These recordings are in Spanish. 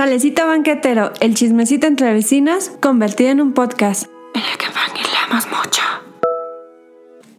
Chalecito banquetero, el chismecito entre vecinas, convertido en un podcast. En el que vangilamos mucho.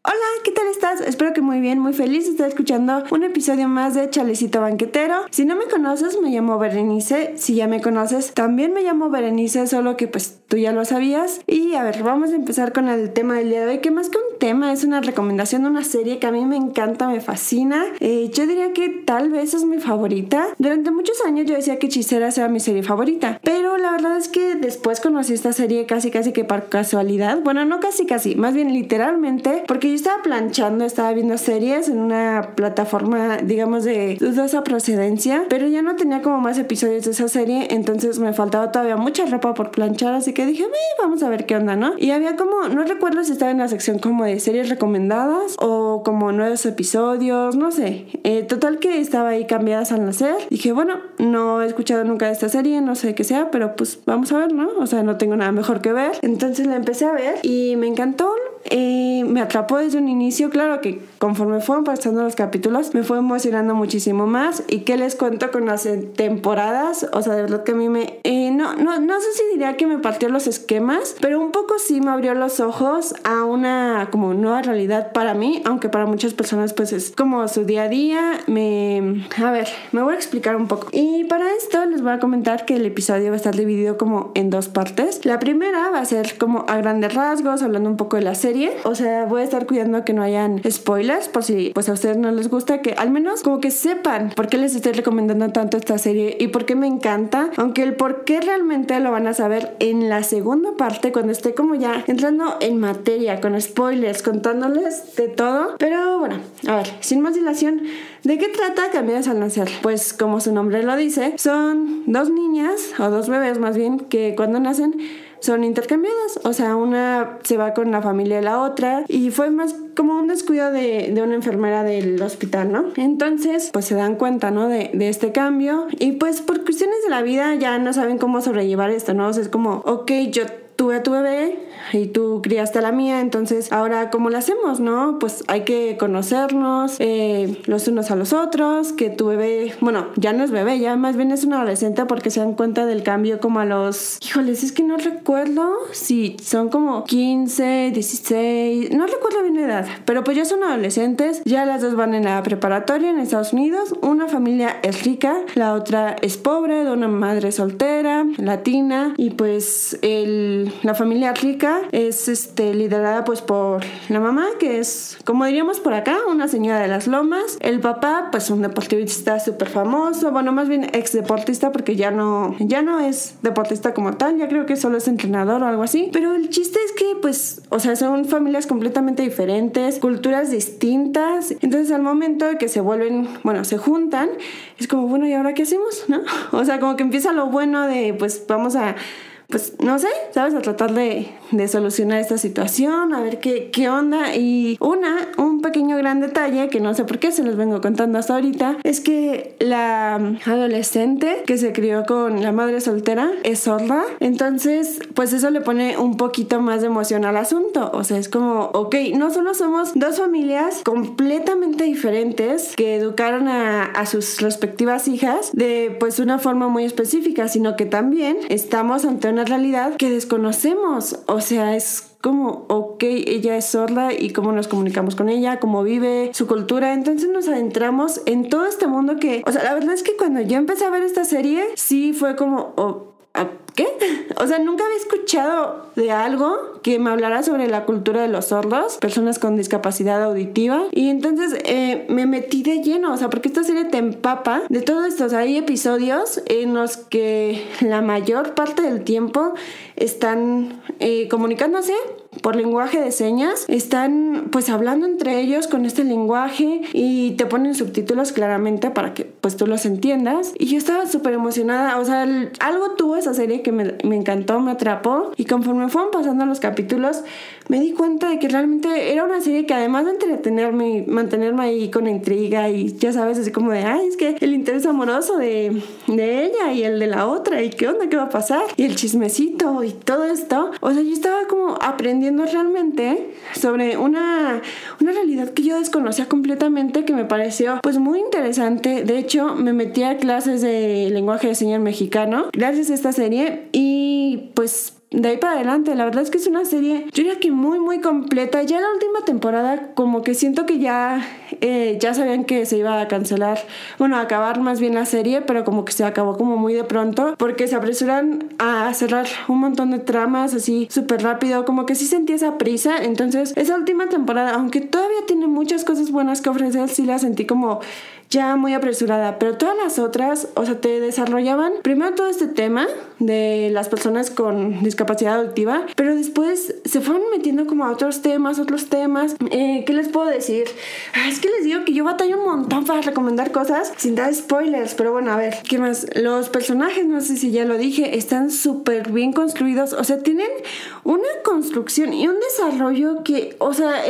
Hola, ¿qué tal estás? Espero que muy bien, muy feliz de estar escuchando un episodio más de Chalecito Banquetero. Si no me conoces, me llamo Berenice. Si ya me conoces, también me llamo Berenice, solo que pues tú ya lo sabías. Y a ver, vamos a empezar con el tema del día de hoy, que más que un tema es una recomendación de una serie que a mí me encanta, me fascina. Eh, yo diría que tal vez es mi favorita. Durante muchos años yo decía que Hechicera era mi serie favorita, pero la verdad es que después conocí esta serie casi casi que por casualidad. Bueno, no casi casi, más bien literalmente, porque yo estaba planchando, estaba viendo series en una plataforma, digamos, de dudosa procedencia, pero ya no tenía como más episodios de esa serie, entonces me faltaba todavía mucha ropa por planchar, así que dije, vamos a ver qué onda, ¿no? Y había como, no recuerdo si estaba en la sección como de series recomendadas o como nuevos episodios, no sé. Eh, total que estaba ahí cambiadas al nacer. Dije, bueno, no he escuchado nunca de esta serie, no sé qué sea, pero pues vamos a ver, ¿no? O sea, no tengo nada mejor que ver. Entonces la empecé a ver y me encantó. Eh, me atrapó desde un inicio. Claro que conforme fueron pasando los capítulos, me fue emocionando muchísimo más. ¿Y qué les cuento con las temporadas? O sea, de verdad que a mí me... Eh, no, no, no sé si diría que me partió los esquemas, pero un poco sí me abrió los ojos a una como nueva realidad para mí, aunque para muchas personas pues es como su día a día. Me... A ver, me voy a explicar un poco. Y para esto les voy a comentar que el episodio va a estar dividido como en dos partes. La primera va a ser como a grandes rasgos, hablando un poco de la serie o sea, voy a estar cuidando que no hayan spoilers por si pues a ustedes no les gusta, que al menos como que sepan por qué les estoy recomendando tanto esta serie y por qué me encanta. Aunque el por qué realmente lo van a saber en la segunda parte cuando esté como ya entrando en materia, con spoilers, contándoles de todo. Pero bueno, a ver, sin más dilación, ¿de qué trata Cambiadas al nacer? Pues como su nombre lo dice, son dos niñas o dos bebés más bien que cuando nacen son intercambiadas. O sea, una se va con la familia de la otra y fue más como un descuido de, de una enfermera del hospital, ¿no? Entonces, pues se dan cuenta, ¿no? De, de, este cambio y pues por cuestiones de la vida ya no saben cómo sobrellevar esto, ¿no? O sea, es como, ok, yo tuve a tu bebé y tú criaste a la mía, entonces ahora cómo lo hacemos, ¿no? Pues hay que conocernos eh, los unos a los otros, que tu bebé, bueno, ya no es bebé, ya más bien es un adolescente porque se dan cuenta del cambio como a los, híjoles, es que no recuerdo si son como 15, 16, no recuerdo bien la edad, pero pues ya son adolescentes, ya las dos van en la preparatoria en Estados Unidos, una familia es rica, la otra es pobre, de una madre soltera, latina, y pues el la familia rica es este, liderada pues por la mamá, que es, como diríamos por acá, una señora de las lomas. El papá, pues un deportista súper famoso, bueno, más bien ex deportista porque ya no, ya no es deportista como tal, ya creo que solo es entrenador o algo así. Pero el chiste es que pues, o sea, son familias completamente diferentes, culturas distintas. Entonces al momento de que se vuelven, bueno, se juntan, es como, bueno, ¿y ahora qué hacemos? ¿No? O sea, como que empieza lo bueno de, pues vamos a pues no sé, ¿sabes? A tratar de, de solucionar esta situación, a ver qué, qué, onda. Y una, un pequeño gran detalle que no sé por qué se los vengo contando hasta ahorita, es que la adolescente que se crió con la madre soltera es sorda. Entonces, pues eso le pone un poquito más de emoción al asunto. O sea, es como, ok, no solo somos dos familias completamente diferentes que educaron a, a sus respectivas hijas de pues una forma muy específica, sino que también estamos ante una realidad que desconocemos. O sea, es como, ok, ella es sorda y cómo nos comunicamos con ella, cómo vive, su cultura. Entonces nos adentramos en todo este mundo que, o sea, la verdad es que cuando yo empecé a ver esta serie, sí fue como, oh, ¿qué? O sea, nunca había escuchado de algo que me hablara sobre la cultura de los sordos, personas con discapacidad auditiva. Y entonces eh, me metí de lleno, o sea, porque esta serie te empapa de todo esto. O sea, hay episodios en los que la mayor parte del tiempo están eh, comunicándose por lenguaje de señas, están pues hablando entre ellos con este lenguaje y te ponen subtítulos claramente para que pues tú los entiendas. Y yo estaba súper emocionada, o sea, algo tuvo esa serie que me, me, encantó, me atrapó. Y conforme fueron pasando los capítulos me di cuenta de que realmente era una serie que además de entretenerme y mantenerme ahí con intriga y ya sabes, así como de, ay, es que el interés amoroso de, de ella y el de la otra y qué onda, qué va a pasar y el chismecito y todo esto, o sea, yo estaba como aprendiendo realmente sobre una, una realidad que yo desconocía completamente que me pareció pues muy interesante. De hecho, me metí a clases de lenguaje de señas mexicano. Gracias a esta serie y pues de ahí para adelante. La verdad es que es una serie, yo diría que muy, muy completa. Ya la última temporada, como que siento que ya, eh, ya sabían que se iba a cancelar, bueno, a acabar más bien la serie, pero como que se acabó como muy de pronto, porque se apresuran a cerrar un montón de tramas así súper rápido, como que sí sentí esa prisa. Entonces, esa última temporada, aunque todavía tiene muchas cosas buenas que ofrecer, sí la sentí como ya muy apresurada, pero todas las otras, o sea, te desarrollaban primero todo este tema de las personas con discapacidad auditiva, pero después se fueron metiendo como a otros temas, otros temas. Eh, ¿Qué les puedo decir? Ah, es que les digo que yo batallo un montón para recomendar cosas sin dar spoilers, pero bueno, a ver, ¿qué más? Los personajes, no sé si ya lo dije, están súper bien construidos, o sea, tienen una construcción y un desarrollo que, o sea,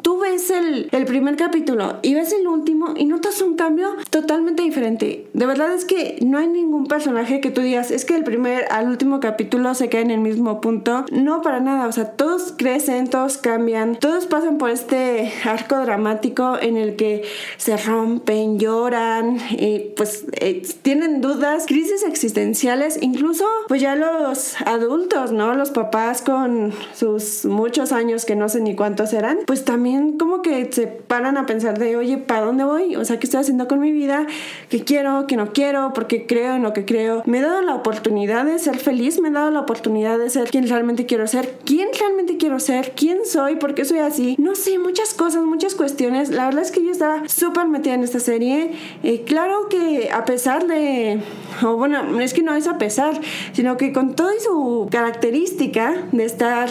tú ves el, el primer capítulo y ves el último y notas un cambio totalmente diferente. De verdad es que no hay ningún personaje que tú digas, es que el primer al último capítulo se queda en el mismo punto. No, para nada. O sea, todos crecen, todos cambian, todos pasan por este arco dramático en el que se rompen, lloran, y pues eh, tienen dudas, crisis existenciales, incluso pues ya los adultos, ¿no? Los papás con sus muchos años que no sé ni cuántos eran, pues también como que se paran a pensar de, oye, ¿para dónde voy? O sea, ¿qué estoy haciendo con mi vida, qué quiero, qué no quiero, porque creo en lo que creo. Me he dado la oportunidad de ser feliz, me he dado la oportunidad de ser quien realmente quiero ser, quién realmente quiero ser, quién soy, por qué soy así. No sé, muchas cosas, muchas cuestiones. La verdad es que yo estaba súper metida en esta serie. Eh, claro que a pesar de, o bueno, es que no es a pesar, sino que con toda su característica de estar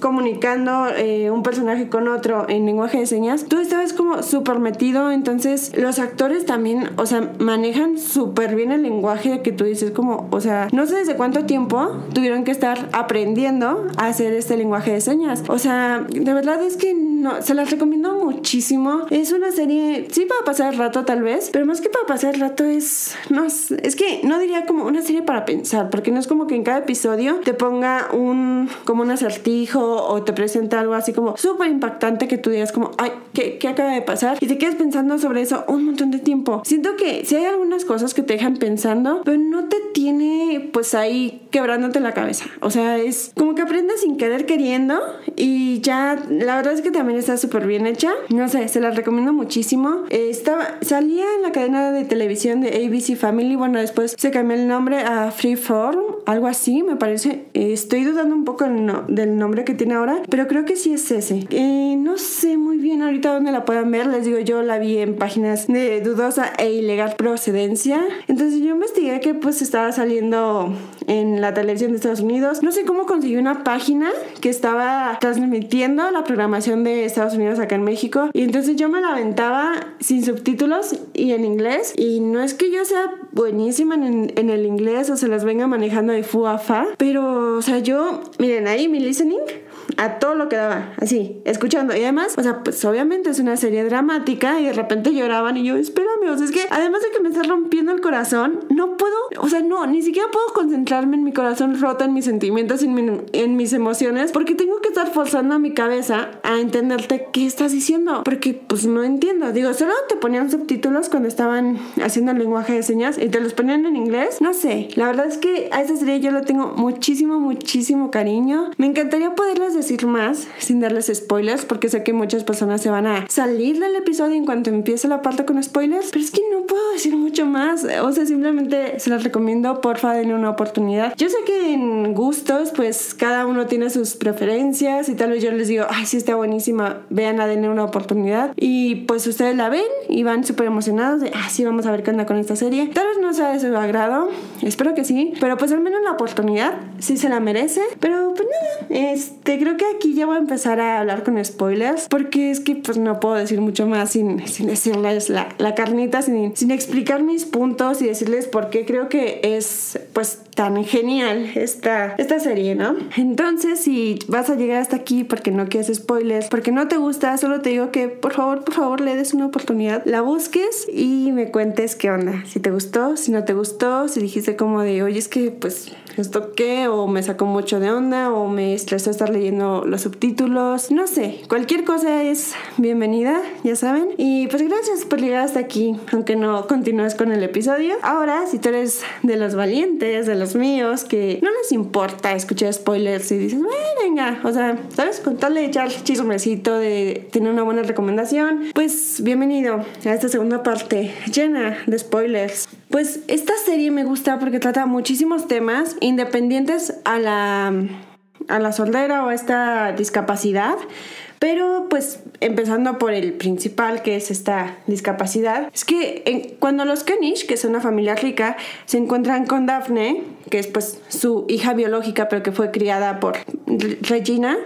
comunicando eh, un personaje con otro en lenguaje de señas, tú estabas como súper metido, entonces los actores también, o sea, manejan súper bien el lenguaje que tú dices como, o sea, no sé desde cuánto tiempo tuvieron que estar aprendiendo a hacer este lenguaje de señas. O sea, de verdad es que no, se las recomiendo muchísimo. Es una serie, sí para pasar el rato tal vez, pero más que para pasar el rato es, no, es que no diría como una serie para pensar, porque no es como que en cada episodio te ponga un, como un acertijo o te presenta algo así como súper impactante que tú digas como, ay, ¿qué, ¿qué acaba de pasar? Y te quedas pensando sobre eso un montón de tiempo. Siento que si hay algunas cosas que te dejan pensando, pero no te tiene pues ahí quebrándote la cabeza. O sea, es como que aprendes sin querer queriendo y ya la verdad es que también está súper bien hecha. No sé, se la recomiendo muchísimo. estaba, salía en la cadena de televisión de ABC Family, bueno, después se cambió el nombre a Freeform, algo así, me parece. estoy dudando un poco del nombre que tiene ahora, pero creo que sí es ese. Eh, no sé muy bien ahorita dónde la puedan ver, les digo, yo la vi en páginas de dudosa e ilegal procedencia. Entonces yo investigué que pues estaba saliendo en la televisión de Estados Unidos. No sé cómo conseguí una página que estaba transmitiendo la programación de Estados Unidos acá en México. Y entonces yo me la aventaba sin subtítulos y en inglés. Y no es que yo sea buenísima en, en el inglés o se las venga manejando de fu a fa, pero, o sea, yo, miren ahí mi listening a todo lo que daba, así, escuchando. Y además, o sea, pues obviamente es una serie dramática y de repente lloraban y yo, espérame, o sea, es que además de que me está rompiendo el corazón, no puedo, o sea, no, ni siquiera puedo concentrarme en mi corazón roto, en mis sentimientos, en, mis emociones, porque tengo que estar forzando a mi cabeza a entenderte qué estás diciendo, porque pues no entiendo. Digo, solo te ponían subtítulos cuando estaban haciendo el lenguaje de señas y te los ponían en inglés. No sé, la verdad es que a esa serie yo le tengo muchísimo, muchísimo cariño. Me encantaría poderles decir más sin darles spoilers porque sé que muchas personas se van a salir del episodio en cuanto empiece la parte con spoilers, pero es que no puedo decir mucho más. O sea, simplemente se las recomiendo, porfa, denle una oportunidad. Yo sé que en gustos, pues cada uno tiene sus preferencias y tal vez yo les digo, ay, sí está buenísima, vean a denle una oportunidad. Y pues ustedes la ven y van súper emocionados de, ah, sí, vamos a ver qué onda con esta serie. Tal vez no sea de su agrado, espero que sí, pero pues al menos la oportunidad sí se la merece. Pero pues nada, este, creo que aquí ya voy a empezar a hablar con spoilers porque es que pues no puedo decir mucho más sin, sin decirles la, la carnita, sin, sin explicar mis puntos y decirles por qué creo que es pues tan genial esta, esta serie, ¿no? Entonces, si vas a llegar hasta aquí porque no quieres spoilers, porque no te gusta, solo te digo que por favor, por favor, le des una oportunidad, la busques y me cuentes qué onda. Si te gustó, si no te gustó, si dijiste como de, oye, es que pues esto qué, o me sacó mucho de onda, o me estresó estar leyendo los subtítulos, no sé, cualquier cosa es bienvenida, ya saben. Y pues gracias por llegar hasta aquí, aunque no continúes con el episodio. Ahora, si tú eres de los valientes, de los míos, que no les importa escuchar spoilers y dices, venga, o sea, ¿sabes? Con tal de echar chismecito, de tener una buena recomendación, pues bienvenido a esta segunda parte llena de spoilers. Pues esta serie me gusta porque trata muchísimos temas independientes a la, a la soldera o esta discapacidad. Pero pues empezando por el principal, que es esta discapacidad, es que cuando los Kenish, que es una familia rica, se encuentran con Daphne, que es pues su hija biológica, pero que fue criada por Regina,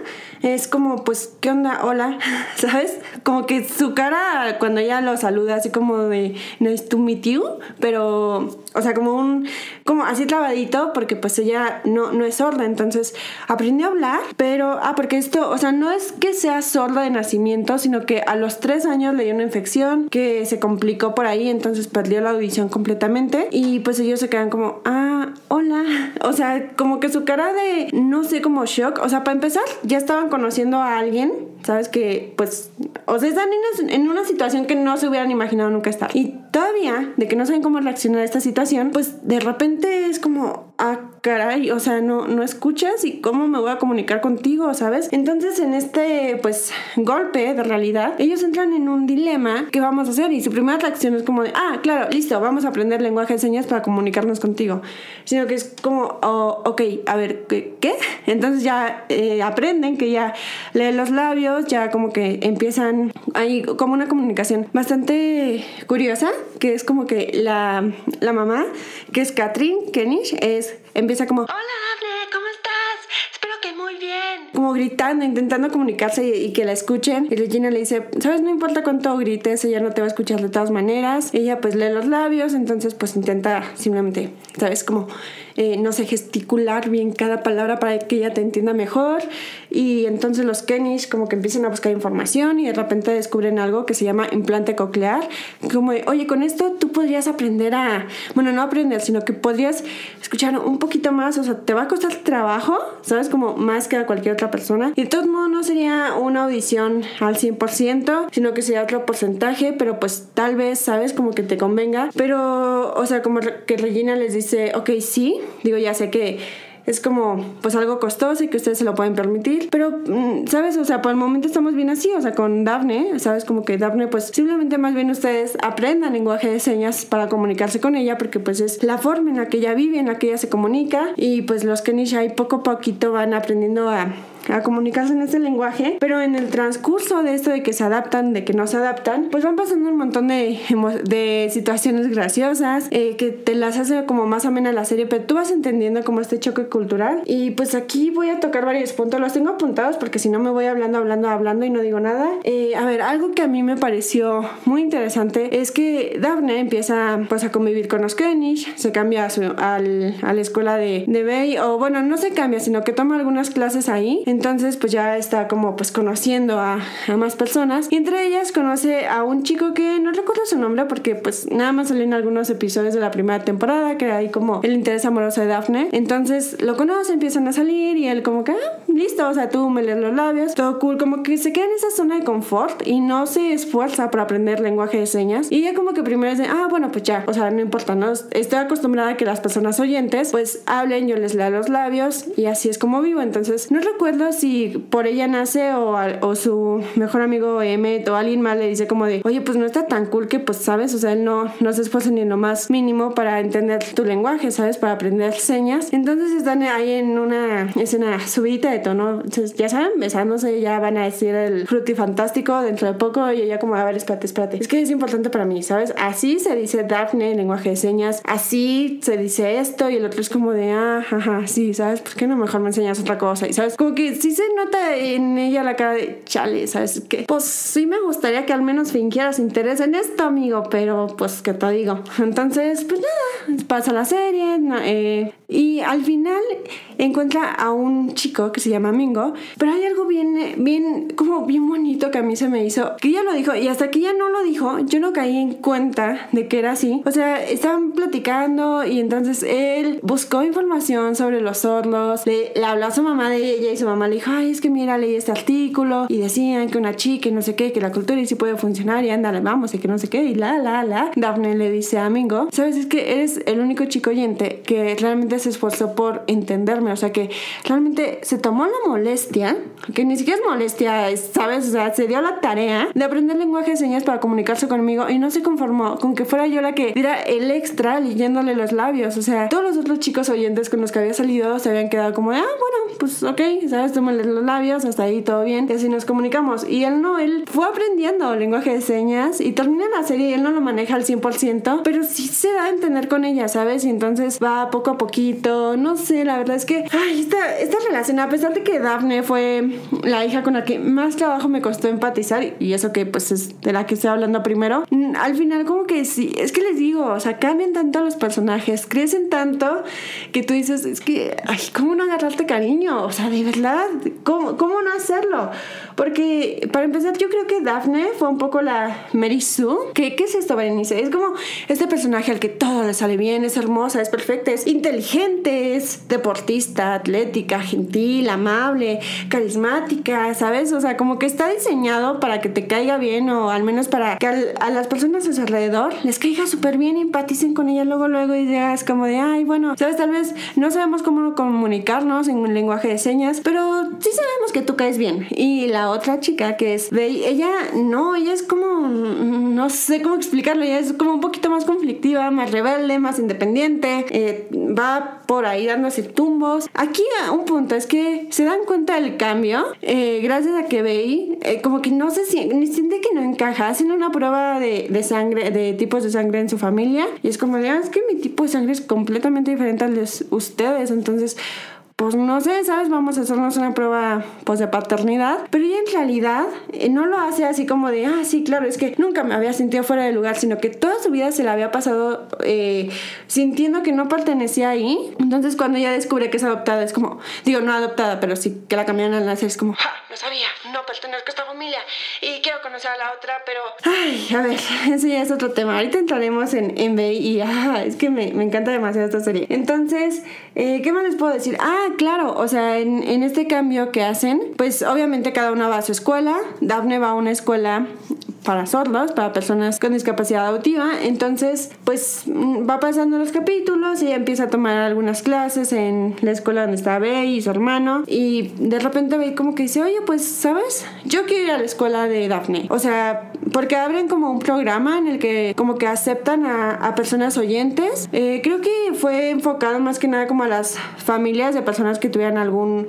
es como, pues, ¿qué onda? Hola, ¿sabes? Como que su cara cuando ella lo saluda, así como de nice to meet you, pero, o sea, como un, como así trabadito, porque pues ella no, no es sorda, entonces aprendió a hablar, pero, ah, porque esto, o sea, no es que sea sorda de nacimiento, sino que a los tres años le dio una infección que se complicó por ahí, entonces perdió la audición completamente y pues ellos se quedan como, ah, hola, o sea, como que su cara de, no sé, como shock, o sea, para empezar, ya estaban conociendo a alguien, ¿sabes? Que pues, o sea, están en una situación que no se hubieran imaginado nunca estar. Y todavía, de que no saben cómo reaccionar a esta situación, pues de repente es como, ah, caray, o sea, no, no escuchas y cómo me voy a comunicar contigo, ¿sabes? Entonces en este, pues, golpe de realidad, ellos entran en un dilema, ¿qué vamos a hacer? Y su primera reacción es como de, ah, claro, listo, vamos a aprender lenguaje de señas para comunicarnos contigo. Sino que es como, oh, ok, a ver, ¿qué? Entonces ya eh, aprenden que ya leen los labios, ya como que empiezan, hay como una comunicación bastante curiosa, que es como que la, la mamá, que es Catherine Kenish, es empieza como... Hola Daphne, ¿cómo estás? Espero que muy bien. Como gritando, intentando comunicarse y, que la escuchen. Y Regina le dice, sabes, no importa cuánto grites, ella no te va a escuchar de todas maneras. Ella pues lee los labios, entonces pues intenta simplemente, ¿sabes? Como eh, no sé, gesticular bien cada palabra para que ella te entienda mejor. Y entonces los Kenish como que empiezan a buscar información y de repente descubren algo que se llama implante coclear. Como, oye, con esto tú podrías aprender a, bueno, no aprender, sino que podrías escuchar un poquito más, o sea, te va a costar trabajo, ¿sabes? Como más que a cualquier otra persona. Y de todos modos no sería una audición al 100%, sino que sería otro porcentaje, pero pues tal vez, ¿sabes? Como que te convenga. Pero, o sea, como que Regina les dice, ok, sí, Digo, ya sé que es como pues algo costoso y que ustedes se lo pueden permitir, pero mm, sabes, o sea, por el momento estamos bien así, o sea, con Daphne, sabes, como que Daphne pues simplemente más bien ustedes aprendan lenguaje de señas para comunicarse con ella porque pues es la forma en la que ella vive, en la que ella se comunica y pues los Kenish ahí poco a poquito van aprendiendo a a comunicarse en ese lenguaje, pero en el transcurso de esto de que se adaptan, de que no se adaptan, pues van pasando un montón de, de situaciones graciosas, eh, que te las hace como más amena la serie, pero tú vas entendiendo como este choque cultural. Y pues aquí voy a tocar varios puntos, los tengo apuntados porque si no me voy hablando, hablando, hablando y no digo nada. Eh, a ver, algo que a mí me pareció muy interesante es que Daphne empieza pues a convivir con los Kenish, se cambia a, su, al, a la escuela de, de Bay, o bueno, no se cambia, sino que toma algunas clases ahí entonces pues ya está como pues conociendo a, más personas. Y entre ellas conoce a un chico que no recuerdo su nombre porque pues nada más salió en algunos episodios de la primera temporada que hay como el interés amoroso de Daphne. Entonces lo conoce, empiezan a salir y él como que, ah, listo, o sea, tú me lees los labios, todo cool, como que se queda en esa zona de confort y no se esfuerza por aprender lenguaje de señas. Y ella como que primero dice, ah, bueno, pues ya, o sea, no importa, ¿no? Estoy acostumbrada a que las personas oyentes pues hablen, yo les leo los labios y así es como vivo. Entonces no recuerdo si por ella nace o, o su mejor amigo Emmet o alguien más le dice como de, oye, pues no está tan cool que pues, ¿sabes? O sea, no, no se esfuerza ni en lo más mínimo para entender tu lenguaje, ¿sabes? Para aprender señas. Entonces están ahí en una escena subidita de ¿no? Entonces, ya saben, besándose, ya van a decir el fantástico dentro de poco y ella como, a ver, espérate, espérate. Es que es importante para mí, ¿sabes? Así se dice Daphne en lenguaje de señas, así se dice esto y el otro es como de, ah, ajá, sí, ¿sabes? ¿Por qué no mejor me enseñas otra cosa? Y, ¿sabes? Como que sí se nota en ella la cara de, chale, ¿sabes? Que, pues sí me gustaría que al menos fingieras interés en esto, amigo, pero pues, ¿qué te digo? Entonces, pues nada, pasa la serie eh, y al final encuentra a un chico que se llama Mingo, pero hay algo bien, bien, como bien bonito que a mí se me hizo, que ella lo dijo y hasta que ella no lo dijo, yo no caí en cuenta de que era así. O sea, estaban platicando y entonces él buscó información sobre los sordos, le, habló a su mamá de ella y su mamá le dijo, ay, es que mira, leí este artículo y decían que una chica y no sé qué, que la cultura y sí puede funcionar y ándale, vamos, y que no sé qué, y la, la, la. Daphne le dice a Mingo, sabes, es que eres el único chico oyente que realmente se esforzó por entenderme, o sea, que realmente se tomó la molestia, que ni siquiera es molestia, ¿sabes? O sea, se dio la tarea de aprender lenguaje de señas para comunicarse conmigo y no se conformó con que fuera yo la que diera el extra leyéndole los labios, o sea, todos los otros chicos oyentes con los que había salido se habían quedado como de, ah, bueno, pues ok, ¿sabes? Lees los labios, hasta ahí todo bien, y así nos comunicamos. Y él no, él fue aprendiendo lenguaje de señas y termina la serie y él no lo maneja al 100%, pero sí se da a entender con ella, ¿sabes? Y entonces va poco a poquito, no sé, la verdad es que, ay, esta, esta relación, a pesar que Daphne fue la hija con la que más trabajo me costó empatizar, y eso que pues es de la que estoy hablando primero, mm, al final como que sí, es que les digo, o sea, cambian tanto los personajes, crecen tanto que tú dices, es que, ay, ¿cómo no agarrarte cariño? O sea, de verdad, ¿cómo, cómo no hacerlo? Porque para empezar, yo creo que Daphne fue un poco la Mary Sue. ¿Qué, qué es esto, Berenice? Es como este personaje al que todo le sale bien, es hermosa, es perfecta, es inteligente, es deportista, atlética, gentil, amable, carismática, ¿sabes? O sea, como que está diseñado para que te caiga bien o al menos para que a las personas a su alrededor les caiga súper bien, empaticen con ella luego, luego y digas como de, ay, bueno, ¿sabes? Tal vez no sabemos cómo comunicarnos en un lenguaje de señas, pero sí sabemos que tú caes bien. Y la otra chica que es ella no, ella es como, no sé cómo explicarlo, ella es como un poquito más conflictiva, más rebelde, más independiente, eh, va por ahí dándose tumbos. Aquí un punto es que se dan cuenta del cambio eh, gracias a que Bey eh, como que no se siente, siente que no encaja, hacen una prueba de, de, sangre, de tipos de sangre en su familia y es como de, ah, es que mi tipo de sangre es completamente diferente al de ustedes, entonces pues no sé, ¿sabes? Vamos a hacernos una prueba pues de paternidad, pero ella en realidad eh, no lo hace así como de, ah, sí, claro, es que nunca me había sentido fuera de lugar, sino que toda su vida se la había pasado eh, sintiendo que no pertenecía ahí. Entonces cuando ella descubre que es adoptada, es como, digo, no adoptada, pero sí que la cambiaron al nacer, es como, ah, no sabía, no pertenezco a esta familia y quiero conocer a la otra, pero... Ay, a ver, ese ya es otro tema. Ahorita entraremos en, en B y, ah, es que me, me encanta demasiado esta serie. Entonces, eh, ¿qué más les puedo decir? Ah, claro, o sea, en, en, este cambio que hacen, pues obviamente cada una va a su escuela. Daphne va a una escuela para sordos, para personas con discapacidad auditiva. Entonces, pues mm, va pasando los capítulos y ella empieza a tomar algunas clases en la escuela donde está Bey y su hermano. Y de repente Bey como que dice, oye, pues, ¿sabes? Yo quiero ir a la escuela de Daphne. O sea, porque abren como un programa en el que como que aceptan a, a personas oyentes. Eh, creo que fue enfocado más que nada como a las familias de personas que tuvieran algún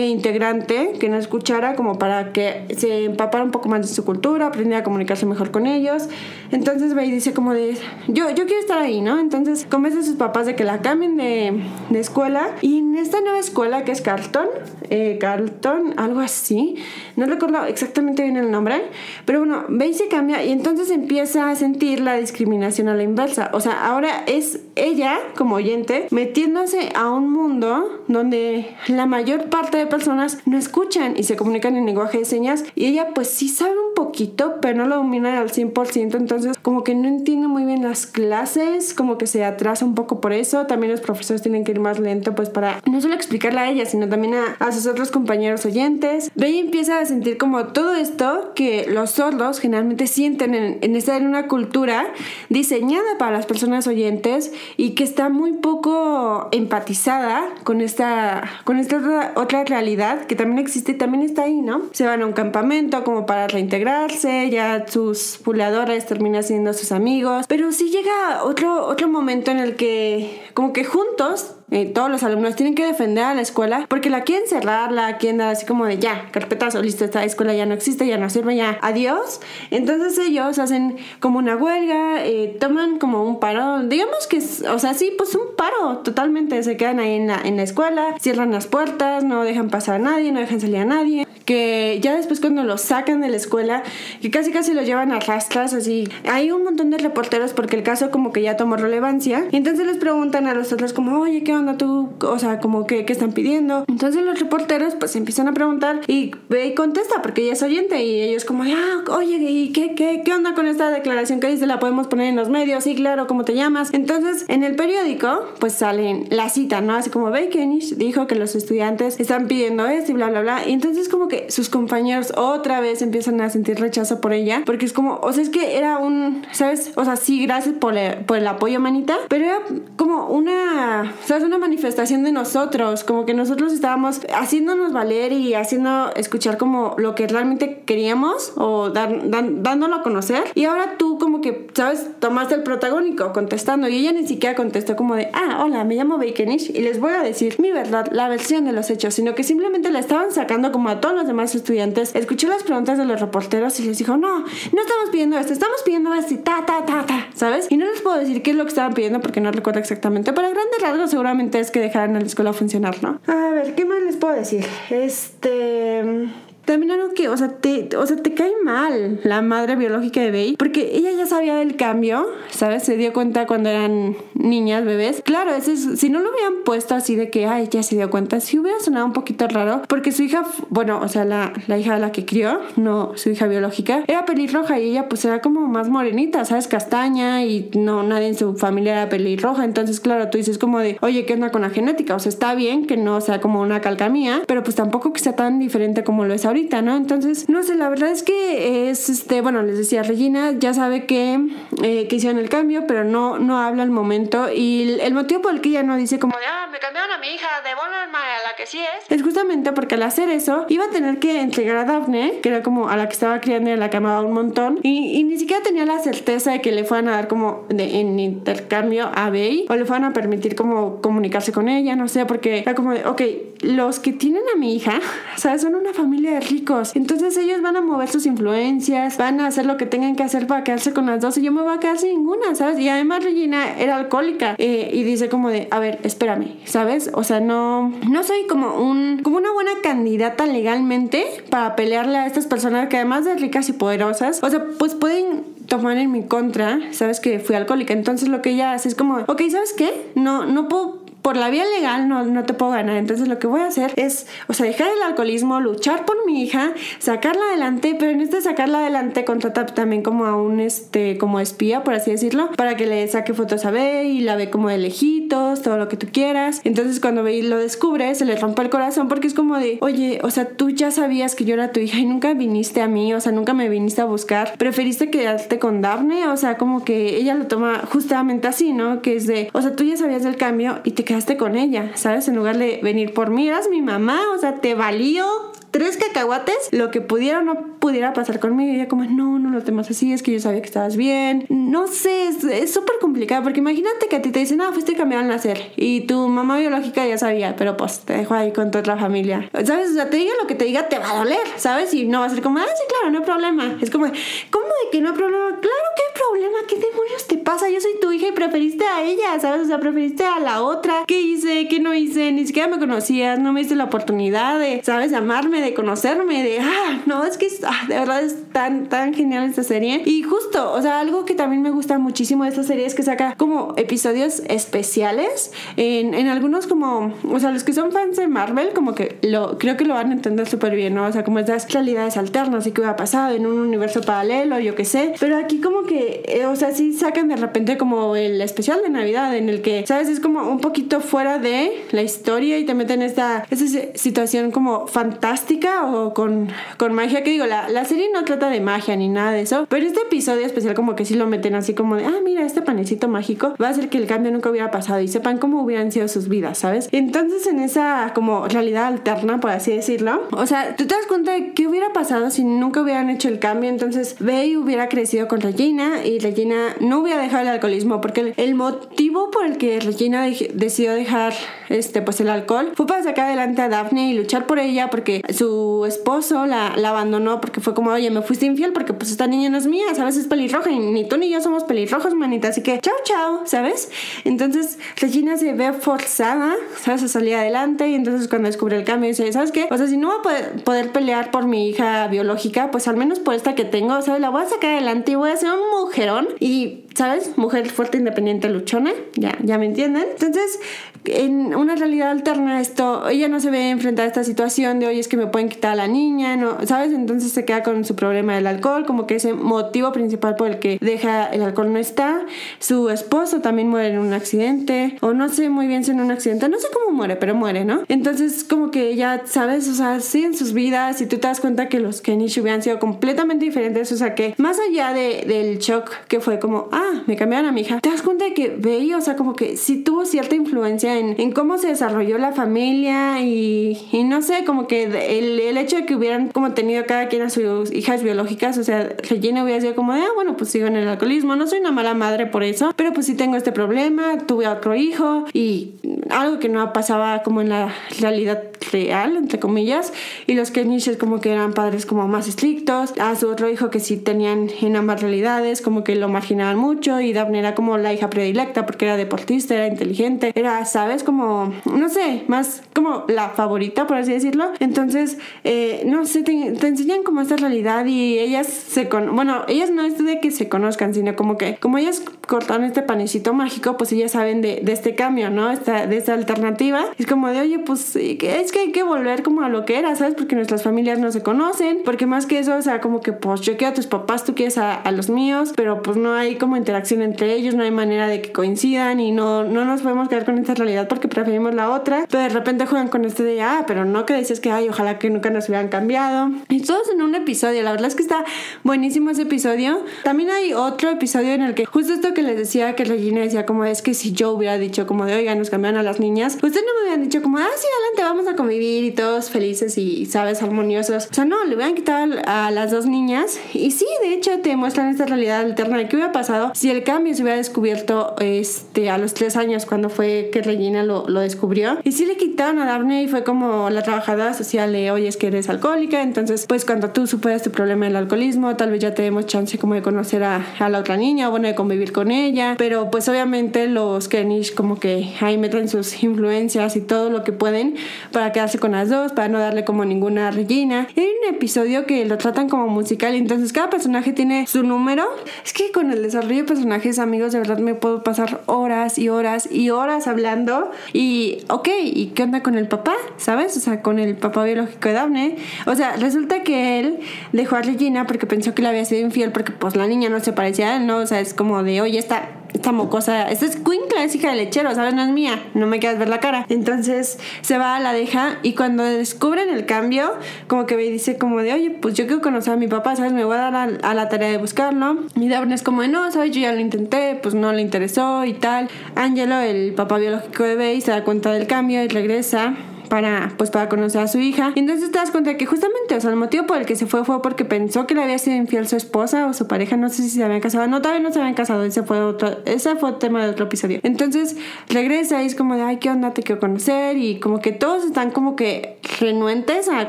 integrante que no escuchara como para que se empapara un poco más de su cultura, aprendiera a comunicarse mejor con ellos. Entonces ve y dice como de, yo, yo quiero estar ahí, ¿no? Entonces convence a sus papás de que la cambien de, de escuela y en esta nueva escuela que es Carlton, eh, Carlton, algo así, no recuerdo exactamente bien el nombre, pero bueno, ve y se cambia y entonces empieza a sentir la discriminación a la inversa. O sea, ahora es ella como oyente metiéndose a un mundo donde la mayor parte de personas no escuchan y se comunican en lenguaje de señas y ella pues sí sabe un poquito, pero no lo domina al 100%, entonces como que no entiende muy bien las clases, como que se atrasa un poco por eso, también los profesores tienen que ir más lento pues para no solo explicarle a ella, sino también a, sus otros compañeros oyentes. Bella empieza a sentir como todo esto que los sordos generalmente sienten en, en estar en una cultura diseñada para las personas oyentes y que está muy poco empatizada con esta, con esta otra, otra realidad que también existe y también está ahí, ¿no? Se van a un campamento como para reintegrarse, ya sus puladores terminan siendo sus amigos, pero sí llega otro, otro momento en el que como que juntos eh, todos los alumnos tienen que defender a la escuela porque la quieren cerrar, la quieren dar así como de ya, carpetazo, listo, esta escuela ya no existe, ya no sirve, ya, adiós. Entonces ellos hacen como una huelga, eh, toman como un paro, digamos que, es, o sea, sí, pues un paro totalmente, se quedan ahí en la, en la escuela, cierran las puertas, no dejan pasar a nadie, no dejan salir a nadie, que ya después cuando los sacan de la escuela, que casi casi lo llevan a rastras, así, hay un montón de reporteros porque el caso como que ya tomó relevancia, y entonces les preguntan a los otros como, oye, ¿qué onda tú? O sea, como que, ¿qué están pidiendo? Entonces los reporteros pues empiezan a preguntar y y contesta porque ella es oyente y ellos como, ah, oye, ¿y qué, qué, qué onda con esta declaración que dice? ¿La podemos poner en los medios? Sí, claro, ¿cómo te llamas? Entonces en el periódico pues salen la cita, ¿no? Así como Kenish dijo que los estudiantes están pidiendo esto y bla, bla, bla. Y entonces como que sus compañeros otra vez empiezan a sentir rechazo por ella porque es como, o sea, es que era un, ¿sabes? O sea, sí, gracias por el, por el apoyo, manita, pero era como una, ¿sabes? Una manifestación de nosotros, como que nosotros estábamos haciéndonos valer y haciendo escuchar como lo que realmente queríamos o dar, dándolo a conocer. Y ahora tú como que, ¿sabes? Tomaste el protagónico contestando y ella ni siquiera contestó como de, ah, hola, me llamo Baconish y les voy a decir mi verdad, la versión de los hechos, sino que simplemente la estaban sacando como a todos los demás estudiantes. Escuchó las preguntas de los reporteros y les dijo, no, no estamos pidiendo esto, estamos pidiendo esto y ta, ta, ta, ta, ¿sabes? Y no les puedo decir qué es lo que estaban pidiendo porque no recuerdo exactamente, pero a grandes rasgos seguramente es que dejaran a la escuela funcionar, ¿no? A ver, ¿qué más les puedo decir? Este también algo que, o sea, te, o sea, te cae mal la madre biológica de Bey, porque ella ya sabía del cambio, ¿sabes? Se dio cuenta cuando eran niñas, bebés. Claro, ese si no lo hubieran puesto así de que, ay, ya se dio cuenta, sí hubiera sonado un poquito raro, porque su hija, bueno, o sea, la, la hija de la que crió, no su hija biológica, era pelirroja y ella pues era como más morenita, ¿sabes? Castaña y no, nadie en su familia era pelirroja, entonces, claro, tú dices como de, oye, ¿qué onda con la genética? O sea, está bien que no sea como una calca mía, pero pues tampoco que sea tan diferente como lo es ahora ahorita, ¿no? Entonces, no sé, la verdad es que es, este, bueno, les decía, Regina ya sabe que, eh, que hicieron el cambio, pero no, no habla al momento y el motivo por el que ella no dice como de, ah, me cambiaron a mi hija, devuélvanme a la que sí es, es justamente porque al hacer eso iba a tener que entregar a Daphne, que era como a la que estaba criando en la que amaba un montón, y, y ni siquiera tenía la certeza de que le fueran a dar como de, en intercambio a Bey o le fueran a permitir como comunicarse con ella, no sé, porque era como de, ok, los que tienen a mi hija, ¿sabes? Son una familia de ricos. Entonces ellos van a mover sus influencias, van a hacer lo que tengan que hacer para quedarse con las dos y yo me voy a quedar sin ninguna, ¿sabes? Y además Regina era alcohólica eh, y dice como de, a ver, espérame, ¿sabes? O sea, no, no soy como un, como una buena candidata legalmente para pelearle a estas personas que además de ricas y poderosas, o sea, pues pueden tomar en mi contra, sabes que fui alcohólica. Entonces lo que ella hace es como, ok, ¿sabes qué? No, no puedo por la vía legal no, no te puedo ganar. Entonces lo que voy a hacer es, o sea, dejar el alcoholismo, luchar por mi hija, sacarla adelante, pero en este sacarla adelante contrata también como a un, este, como espía, por así decirlo, para que le saque fotos a Bey y la ve como de lejitos, todo lo que tú quieras. Entonces cuando Bey lo descubre, se le rompe el corazón porque es como de, oye, o sea, tú ya sabías que yo era tu hija y nunca viniste a mí, o sea, nunca me viniste a buscar. Preferiste quedarte con Daphne, o sea, como que ella lo toma justamente así, ¿no? Que es de, o sea, tú ya sabías del cambio y te quedaste con ella, ¿sabes? En lugar de venir por mí, eras mi mamá, o sea, te valió tres cacahuates, lo que pudiera o no pudiera pasar conmigo. Y ella como, no, no lo temas así, es que yo sabía que estabas bien. No sé, es súper complicado porque imagínate que a ti te dicen, no, fuiste cambiado al nacer y tu mamá biológica ya sabía, pero pues te dejo ahí con toda la familia. ¿Sabes? O sea, te diga lo que te diga, te va a doler, ¿sabes? Y no va a ser como, ah, sí, claro, no hay problema. Es como, ¿cómo de que no hay problema? Claro que hay problema, ¿qué demonios te pasa? Yo soy tu hija y preferiste a ella, ¿sabes? O sea, preferiste a la otra. ¿Qué hice? ¿Qué no hice? Ni siquiera me conocías, no me diste la oportunidad de, ¿sabes? Amarme, de conocerme, de, ah, no, es que ah, de verdad es tan, tan genial esta serie. Y justo, o sea, algo que también me gusta muchísimo de esta serie es que saca como episodios especiales en, en algunos como, o sea, los que son fans de Marvel, como que lo, creo que lo van a entender súper bien, ¿no? O sea, como estas realidades alternas y qué hubiera pasado en un universo paralelo, yo qué sé. Pero aquí como que, eh, o sea, sí sacan de repente como el especial de Navidad en el que, ¿sabes? Es como un poquito fuera de la historia y te meten esta, esta situación como fantástica o con, con magia, que digo, la, la, serie no trata de magia ni nada de eso, pero este episodio especial como que sí lo meten así como de, ah, mira, este panecito mágico va a hacer que el cambio nunca hubiera pasado y sepan cómo hubieran sido sus vidas, ¿sabes? Entonces en esa como realidad alterna, por así decirlo, o sea, tú te das cuenta de qué hubiera pasado si nunca hubieran hecho el cambio, entonces Bey hubiera crecido con Regina y, Regina no hubiera dejado el alcoholismo, porque el, motivo por el que Regina decidió dejar este, pues el alcohol fue para sacar adelante a Daphne y luchar por ella, porque su esposo la, abandonó porque fue como, oye, me fuiste infiel porque pues esta niña no es mía, ¿sabes? Es pelirroja y ni tú ni yo somos pelirrojos, manita, así que chao, chao, ¿sabes? Entonces Regina se ve forzada, ¿sabes? A salir adelante y entonces cuando descubre el cambio dice, ¿sabes qué? O sea, si no voy a poder, pelear por mi hija biológica, pues al menos por esta que tengo, ¿sabes? La voy a sacar adelante y voy a ser un mujerón y, ¿sabes? Mujer fuerte, independiente, luchona, ya, ya me entienden. Entonces, en una realidad alterna esto, ella no se ve enfrentada a esta situación de, oye, es que me pueden quitar a la niña, ¿no? ¿Sabes? Entonces se queda con su problema del alcohol, como que ese motivo principal por el que deja el alcohol no está. Su esposo también muere en un accidente, o no sé muy bien si en un accidente, no sé cómo muere, pero muere, ¿no? Entonces como que ya, ¿sabes? O sea, sí en sus vidas y tú te das cuenta que los Kenish hubieran sido completamente diferentes, o sea, que más allá de, del shock que fue como, ah, me cambiaron a mi hija, te das cuenta de que veía, o sea, como que sí tuvo cierta influencia en, en cómo se desarrolló la familia y, y no sé, como que el, el, hecho de que hubieran como tenido cada quien a sus hijas biológicas, o sea, Regina hubiera sido como de, ah, bueno, pues sigo en el alcoholismo, no soy una mala madre por eso, pero pues sí tengo este problema, tuve otro hijo y algo que no pasaba como en la realidad real, entre comillas, y los Keniches como que eran padres como más estrictos, a su otro hijo que sí tenían en ambas realidades, como que lo marginaban mucho y Daphne era como la hija predilecta porque era deportista, era inteligente, era, ¿sabes? Como, no sé, más como la favorita, por así decirlo. Entonces, eh, no sé, te, enseñan como esta realidad y ellas se con, bueno, ellas no es de que se conozcan, sino como que, como ellas cortaron este panecito mágico, pues ellas saben de, de este cambio, ¿no? Esta, de esta alternativa. Es como de, oye, pues es que hay que volver como a lo que era, ¿sabes? Porque nuestras familias no se conocen, porque más que eso, o sea, como que pues yo quiero a tus papás, tú quieres a, a los míos, pero pues no hay como interacción entre ellos, no hay manera de que coincidan y no, no nos podemos quedar con esta realidad porque preferimos la otra, pero de repente juegan con este de, ah, pero no que dices que, ay, ojalá que nunca nos hubieran cambiado. Y todos en un episodio, la verdad es que está buenísimo ese episodio. También hay otro episodio en el que justo esto que les decía, que Regina decía como es que si yo hubiera dicho como de, oiga, nos cambian a las niñas, ustedes no me hubieran dicho como, ah, sí, adelante, vamos a convivir y todos felices y, sabes, armoniosos. O sea, no, le hubieran quitado a las dos niñas y sí, de hecho te muestran esta realidad alterna de qué hubiera pasado si el cambio se hubiera descubierto este, a los tres años cuando fue que Regina lo, lo descubrió. Y sí le quitaron a Daphne y fue como la trabajadora social de, oye, es que eres alcohólica, entonces pues cuando tú superas tu problema del alcoholismo, tal vez ya tenemos chance como de conocer a, a la otra niña o bueno, de convivir con ella, pero pues obviamente los Kenish como que ahí meten sus influencias y todo lo que pueden para quedarse con las dos, para no darle como ninguna Regina. Y hay un episodio que lo tratan como musical, entonces cada personaje tiene su número. Es que con el desarrollo de personajes, amigos, de verdad me puedo pasar horas y horas y horas hablando. Y, ok, ¿y qué onda con el papá? ¿Sabes? O sea, con el papá biológico de Daphne. O sea, resulta que él dejó a Regina porque pensó que le había sido infiel porque pues la niña no se parecía a él, ¿no? O sea, es como de, oye, esta esta mocosa, esta es Quinkla, es hija de lechero, ¿sabes? No es mía, no me quieras ver la cara. Entonces se va, la deja y cuando descubren el cambio, como que me dice como de, oye, pues yo quiero conocer a mi papá, ¿sabes? Me voy a dar a, la tarea de buscarlo. Y Daphne es como, no, ¿sabes? Yo ya lo intenté, pues no le interesó y tal. Angelo, el papá biológico de Bey, se da cuenta del cambio y regresa para, pues, para conocer a su hija. Y entonces te das cuenta que justamente, o sea, el motivo por el que se fue fue porque pensó que le había sido infiel su esposa o su pareja, no sé si se habían casado, no, todavía no se habían casado, ese fue otro, ese fue tema de otro episodio. Entonces regresa y es como de, ay, ¿qué onda? Te quiero conocer y como que todos están como que renuentes a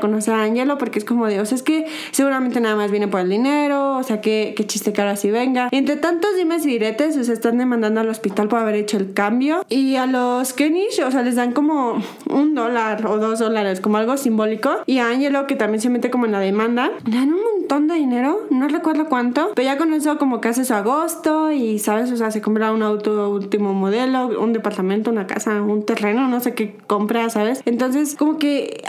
conocer a Angelo porque es como de, o sea, es que seguramente nada más viene por el dinero, o sea, qué, qué chiste cara si venga. Entre tantos dimes y diretes, o sea, están demandando al hospital por haber hecho el cambio y a los Kenish, o sea, les dan como un dólar o dos dólares, como algo simbólico. Y a Angelo, que también se mete como en la demanda, dan un montón de dinero, no recuerdo cuánto, pero ya con eso como que hace su agosto y, ¿sabes? O sea, se compra un auto último modelo, un departamento, una casa, un terreno, no sé qué compra, ¿sabes? Entonces, como que,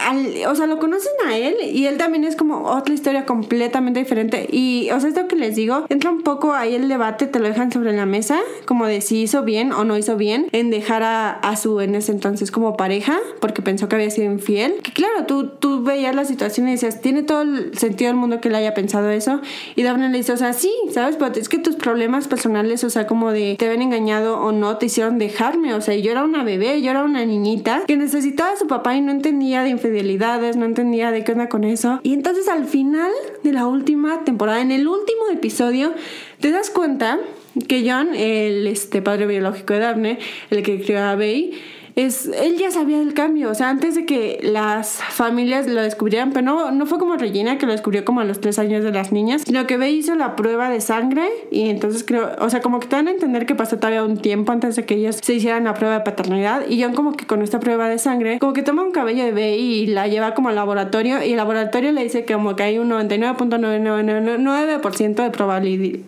o sea, lo conocen a él y él también es como otra historia completamente diferente. Y, o sea, esto que les digo, entra un poco ahí el debate, te lo dejan sobre la mesa, como de si hizo bien o no hizo bien en dejar a, a su en ese entonces como pareja, porque pensó que había sido infiel. Que claro, tú, tú veías la situación y decías, tiene todo el sentido del mundo que él haya pensado eso. Y Daphne le dice, o sea, sí, ¿sabes? Pero es que tus problemas personales, o sea, como de te habían engañado o no, te hicieron dejarme. O sea, yo era una bebé, yo era una niñita que necesitaba a su papá y no entendía de infidelidades, no entendía de qué onda con eso. Y entonces al final de la última temporada, en el último episodio, te das cuenta que John, el este, padre biológico de Daphne, el que crió a Bay, es, él ya sabía del cambio, o sea, antes de que las familias lo descubrieran, pero no, no fue como Regina que lo descubrió como a los tres años de las niñas, sino que Bey hizo la prueba de sangre y entonces creo, o sea, como que te dan a entender que pasó todavía un tiempo antes de que ellos se hicieran la prueba de paternidad y John como que con esta prueba de sangre, como que toma un cabello de Bey y la lleva como al laboratorio y el laboratorio le dice que como que hay un 99.999% de probabilidad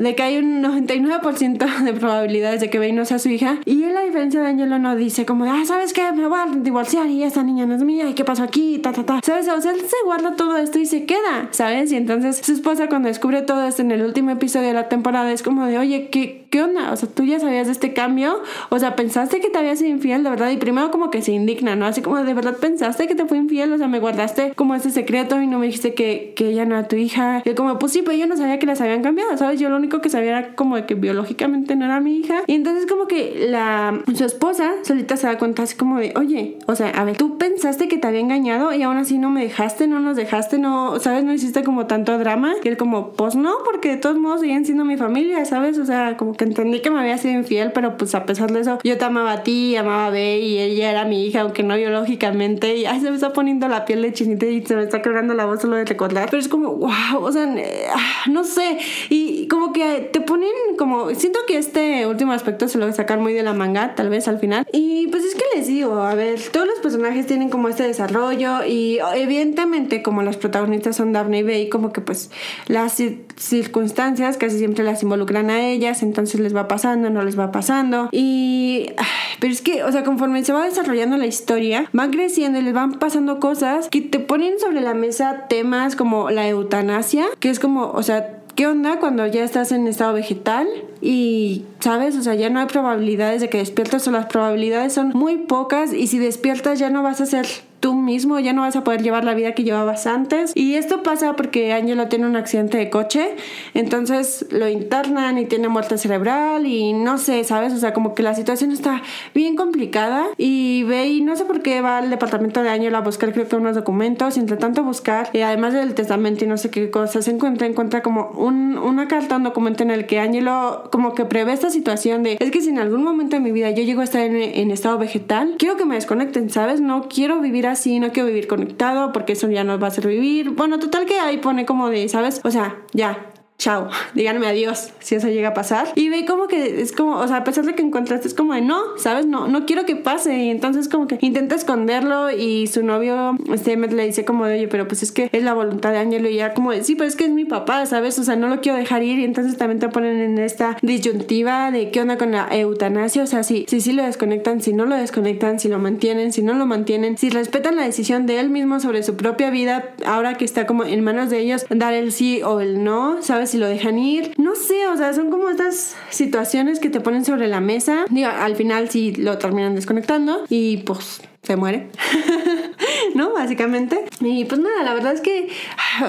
de que hay un 99% de probabilidades de que Bey no sea su hija. Y él, a diferencia de Angelo, no dice como, ah, ¿sabes qué? Me voy a divorciar y esta niña no es mía. ¿Y qué pasó aquí? Ta, ta, ta. ¿Sabes? O sea, él se guarda todo esto y se queda, ¿sabes? Y entonces su esposa cuando descubre todo esto en el último episodio de la temporada es como de, oye, ¿qué, qué onda? O sea, tú ya sabías de este cambio. O sea, pensaste que te había sido infiel, de verdad. Y primero como que se indigna, ¿no? Así como, ¿de verdad pensaste que te fue infiel? O sea, me guardaste como ese secreto y no me dijiste que, que ella no era tu hija. Y como, pues sí, pero yo no sabía que las habían cambiado, ¿sabes? Yo lo único que sabía era como de que biológicamente no era mi hija. Y entonces como que la, su esposa solita se da cuenta así como de, oye, o sea, a ver, tú pensaste que te había engañado y aún así no me dejaste, no nos dejaste, no, ¿sabes? No hiciste como tanto drama. Y él como, pues no, porque de todos modos siguen siendo mi familia, ¿sabes? O sea, como que entendí que me había sido infiel, pero pues a pesar de eso, yo te amaba a ti, amaba a Bey y ella era mi hija, aunque no biológicamente. Y ay, se me está poniendo la piel de chinita y se me está quebrando la voz solo de recordar. Pero es como, wow, o sea, no sé. Y como que te ponen como. Siento que este último aspecto se lo voy a sacar muy de la manga, tal vez al final. Y pues es que les digo, a ver, todos los personajes tienen como este desarrollo y evidentemente, como los protagonistas son Daphne y Bey, como que pues las circunstancias casi siempre las involucran a ellas, entonces les va pasando, no les va pasando. Y. Pero es que, o sea, conforme se va desarrollando la historia, van creciendo y les van pasando cosas que te ponen sobre la mesa temas como la eutanasia, que es como, o sea, ¿Qué onda cuando ya estás en estado vegetal y, sabes, o sea, ya no hay probabilidades de que despiertes o las probabilidades son muy pocas y si despiertas ya no vas a ser tú mismo, ya no vas a poder llevar la vida que llevabas antes. Y esto pasa porque Angelo tiene un accidente de coche, entonces lo internan y tiene muerte cerebral y no sé, ¿sabes? O sea, como que la situación está bien complicada y ve y no sé por qué va al departamento de Angelo a buscar creo que unos documentos entre tanto buscar, y además del testamento y no sé qué cosas, se encuentra, encuentra como un, una carta, un documento en el que Angelo como que prevé esta situación de, es que si en algún momento de mi vida yo llego a estar en, en estado vegetal, quiero que me desconecten, ¿sabes? No quiero vivir así, no quiero vivir conectado porque eso ya no va a ser vivir. Bueno, total que ahí pone como de, ¿sabes? O sea, ya, chao, díganme adiós si eso llega a pasar. Y ve como que es como, o sea, a pesar de que encontraste, es como de no, ¿sabes? No, no quiero que pase. Y entonces como que intenta esconderlo y su novio, este, le dice como de, oye, pero pues es que es la voluntad de Ángelo y ya como de, sí, pero es que es mi papá, ¿sabes? O sea, no lo quiero dejar ir y entonces también te ponen en esta disyuntiva de qué onda con la eutanasia, o sea, si sí, sí, lo desconectan, si no lo desconectan, si lo mantienen, si no lo mantienen, si respetan la decisión de él mismo sobre su propia vida, ahora que está como en manos de ellos, dar el sí o el no, ¿sabes? Si lo dejan ir, no sé, o sea, son como estas situaciones que te ponen sobre la mesa. Digo, al final sí lo terminan desconectando y pues se muere. ¿No? Básicamente. Y pues nada, la verdad es que,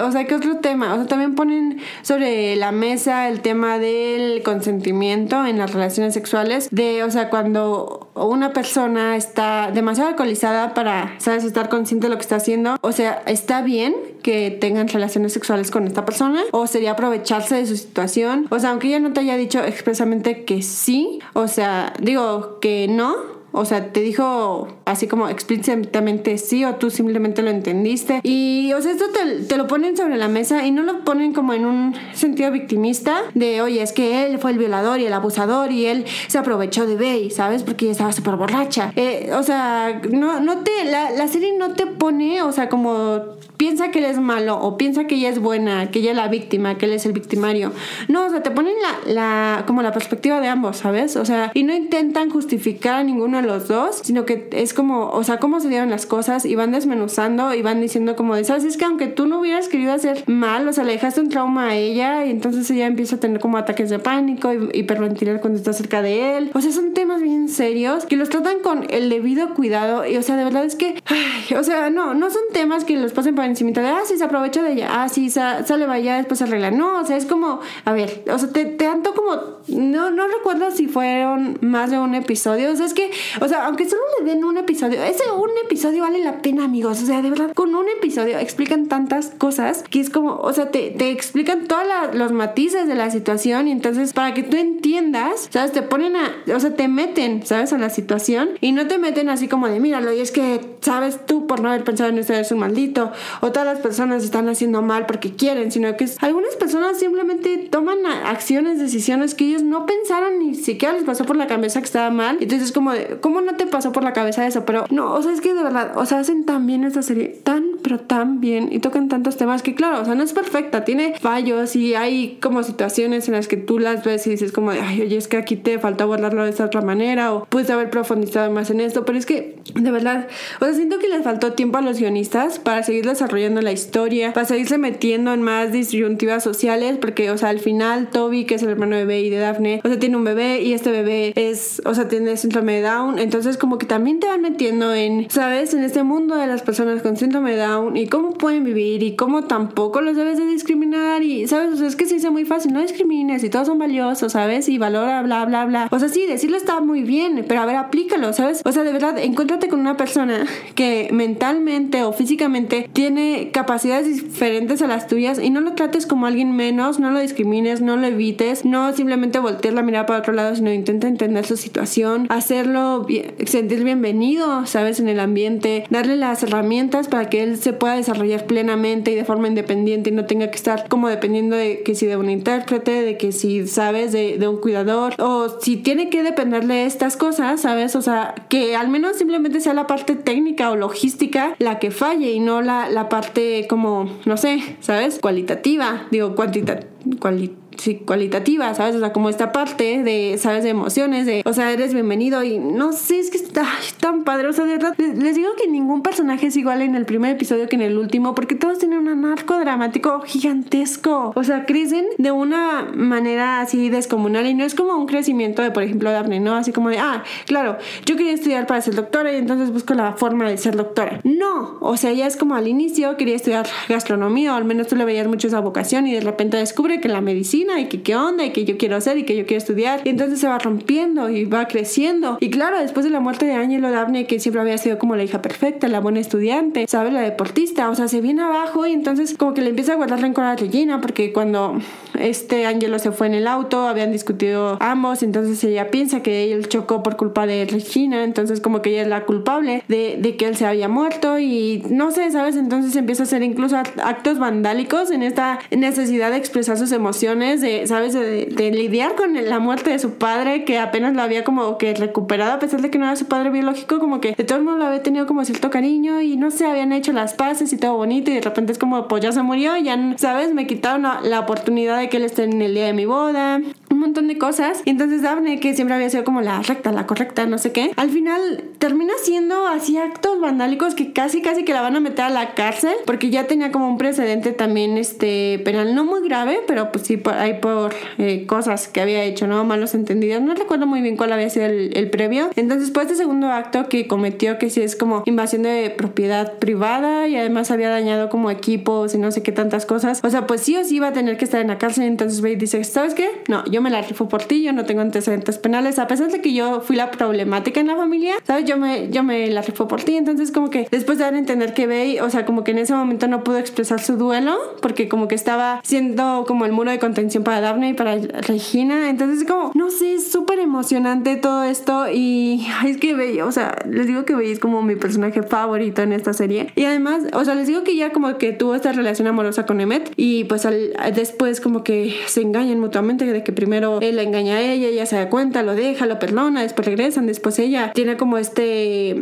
o sea, ¿qué otro tema? O sea, también ponen sobre la mesa el tema del consentimiento en las relaciones sexuales. De, o sea, cuando una persona está demasiado alcoholizada para, ¿sabes?, estar consciente de lo que está haciendo. O sea, ¿está bien que tengan relaciones sexuales con esta persona? ¿O sería aprovecharse de su situación? O sea, aunque ella no te haya dicho expresamente que sí, o sea, digo que no, o sea, te dijo así como explícitamente sí o tú simplemente lo entendiste. Y, o sea, esto te, lo ponen sobre la mesa y no lo ponen como en un sentido victimista de, oye, es que él fue el violador y el abusador y él se aprovechó de Bey, ¿sabes? Porque ella estaba súper borracha. Eh, o sea, no, no te, la, la serie no te pone, o sea, como piensa que él es malo o piensa que ella es buena, que ella es la víctima, que él es el victimario. No, o sea, te ponen la, la, como la perspectiva de ambos, ¿sabes? O sea, y no intentan justificar a ninguno de los dos, sino que es como, o sea, cómo se dieron las cosas y van desmenuzando y van diciendo como de, ¿sabes? Es que aunque tú no hubieras querido hacer mal, o sea, le dejaste un trauma a ella y entonces ella empieza a tener como ataques de pánico y hiperventilar cuando está cerca de él. O sea, son temas bien serios que los tratan con el debido cuidado y, o sea, de verdad es que, ay, o sea, no, no son temas que los pasen encima de, ah, sí, se aprovecha de ella, ah, sí, sale, vaya, después arregla. No, o sea, es como, a ver, o sea, te, te tanto como, no, no recuerdo si fueron más de un episodio, o sea, es que, o sea, aunque solo le den un episodio, ese un episodio vale la pena, amigos, o sea, de verdad, con un episodio explican tantas cosas que es como, o sea, te, te explican todos los matices de la situación y entonces para que tú entiendas, ¿sabes? Te ponen a, o sea, te meten, ¿sabes? A la situación y no te meten así como de, míralo, y es que, ¿sabes? Tú por no haber pensado en esto eres un maldito, o todas las personas están haciendo mal porque quieren, sino que algunas personas simplemente toman acciones, decisiones que ellos no pensaron ni siquiera les pasó por la cabeza que estaba mal. Entonces es como de, ¿cómo no te pasó por la cabeza eso? Pero no, o sea, es que de verdad, o sea, hacen tan bien esta serie, tan, pero tan bien y tocan tantos temas que claro, o sea, no es perfecta, tiene fallos y hay como situaciones en las que tú las ves y dices como ay, oye, es que aquí te falta abordarlo de esta otra manera o puedes haber profundizado más en esto, pero es que de verdad, o sea, siento que les faltó tiempo a los guionistas para seguir desarrollando la historia, para seguirse metiendo en más disyuntivas sociales, porque, o sea, al final Toby, que es el hermano de Bey y de Daphne, o sea, tiene un bebé y este bebé es, o sea, tiene síndrome de Down, entonces como que también te van metiendo en, ¿sabes? En este mundo de las personas con síndrome de Down y cómo pueden vivir y cómo tampoco los debes de discriminar y, ¿sabes? O sea, es que se dice muy fácil, no discrimines y todos son valiosos, ¿sabes? Y valora, bla, bla, bla. O sea, sí, decirlo está muy bien, pero a ver, aplícalo, ¿sabes? O sea, de verdad, encuéntrate con una persona que mentalmente o físicamente tiene capacidades diferentes a las tuyas y no lo trates como alguien menos, no lo discrimines, no lo evites, no simplemente voltees la mirada para otro lado, sino intenta entender su situación, hacerlo, sentir bienvenido, ¿sabes? En el ambiente, darle las herramientas para que él se pueda desarrollar plenamente y de forma independiente y no tenga que estar como dependiendo de que si de un intérprete, de que si sabes de, un cuidador o si tiene que dependerle de estas cosas, ¿sabes? O sea, que al menos simplemente sea la parte técnica o logística la que falle y no la parte como, no sé, ¿sabes? Cualitativa, digo, cuantitativa. Cuali cualitativa, ¿sabes? O sea, como esta parte de, ¿sabes? De emociones, de, o sea, eres bienvenido y no sé, es que está tan padre, o sea, de verdad, les, digo que ningún personaje es igual en el primer episodio que en el último, porque todos tienen un arco dramático gigantesco, o sea, crecen de una manera así descomunal y no es como un crecimiento de, por ejemplo, Daphne, ¿no? Así como de, ah, claro, yo quería estudiar para ser doctora y entonces busco la forma de ser doctora. No, o sea, ya es como al inicio quería estudiar gastronomía, o al menos tú le veías mucho esa vocación y de repente descubre que la medicina y que qué onda y que yo quiero hacer y que yo quiero estudiar. Y entonces se va rompiendo y va creciendo. Y claro, después de la muerte de Angelo Daphne, que siempre había sido como la hija perfecta, la buena estudiante, ¿sabes? La deportista, o sea, se viene abajo y entonces como que le empieza a guardar rencor a Regina porque cuando este Angelo se fue en el auto, habían discutido ambos, entonces ella piensa que él chocó por culpa de Regina, entonces como que ella es la culpable de, de que él se había muerto y no sé, ¿sabes? Entonces empieza a hacer incluso actos vandálicos en esta necesidad de expresar sus emociones de, ¿sabes? De, lidiar con la muerte de su padre, que apenas lo había como que recuperado, a pesar de que no era su padre biológico, como que de todo el mundo lo había tenido como cierto cariño y no sé, habían hecho las paces y todo bonito y de repente es como, pues ya se murió, ya, ¿sabes? Me quitaron la, oportunidad de que él esté en el día de mi boda, montón de cosas. Y entonces Daphne, que siempre había sido como la recta, la correcta, no sé qué, al final termina siendo así actos vandálicos que casi, casi que la van a meter a la cárcel, porque ya tenía como un precedente también, este, penal, no muy grave, pero pues sí, hay por eh, cosas que había hecho, ¿no? Malos entendidos. No recuerdo muy bien cuál había sido el, previo. Entonces, pues este segundo acto que cometió, que sí es como invasión de propiedad privada y además había dañado como equipos y no sé qué tantas cosas. O sea, pues sí o sí iba a tener que estar en la cárcel. Entonces, Wade dice, ¿sabes qué? No, yo me la rifo por ti, yo no tengo antecedentes penales. A pesar de que yo fui la problemática en la familia, ¿sabes? Yo me, yo me la rifo por ti. Entonces, como que después de dar a entender que Bay, o sea, como que en ese momento no pudo expresar su duelo porque como que estaba siendo como el muro de contención para Daphne y para Regina. Entonces, como, no sé, es súper emocionante todo esto. Y es que Bella, o sea, les digo que Bella es como mi personaje favorito en esta serie. Y además, o sea, les digo que ya como que tuvo esta relación amorosa con Emmet. Y pues al, después, como que se engañan mutuamente de que primero primero él la engaña a ella, ella se da cuenta, lo deja, lo perdona, después regresan, después ella tiene como este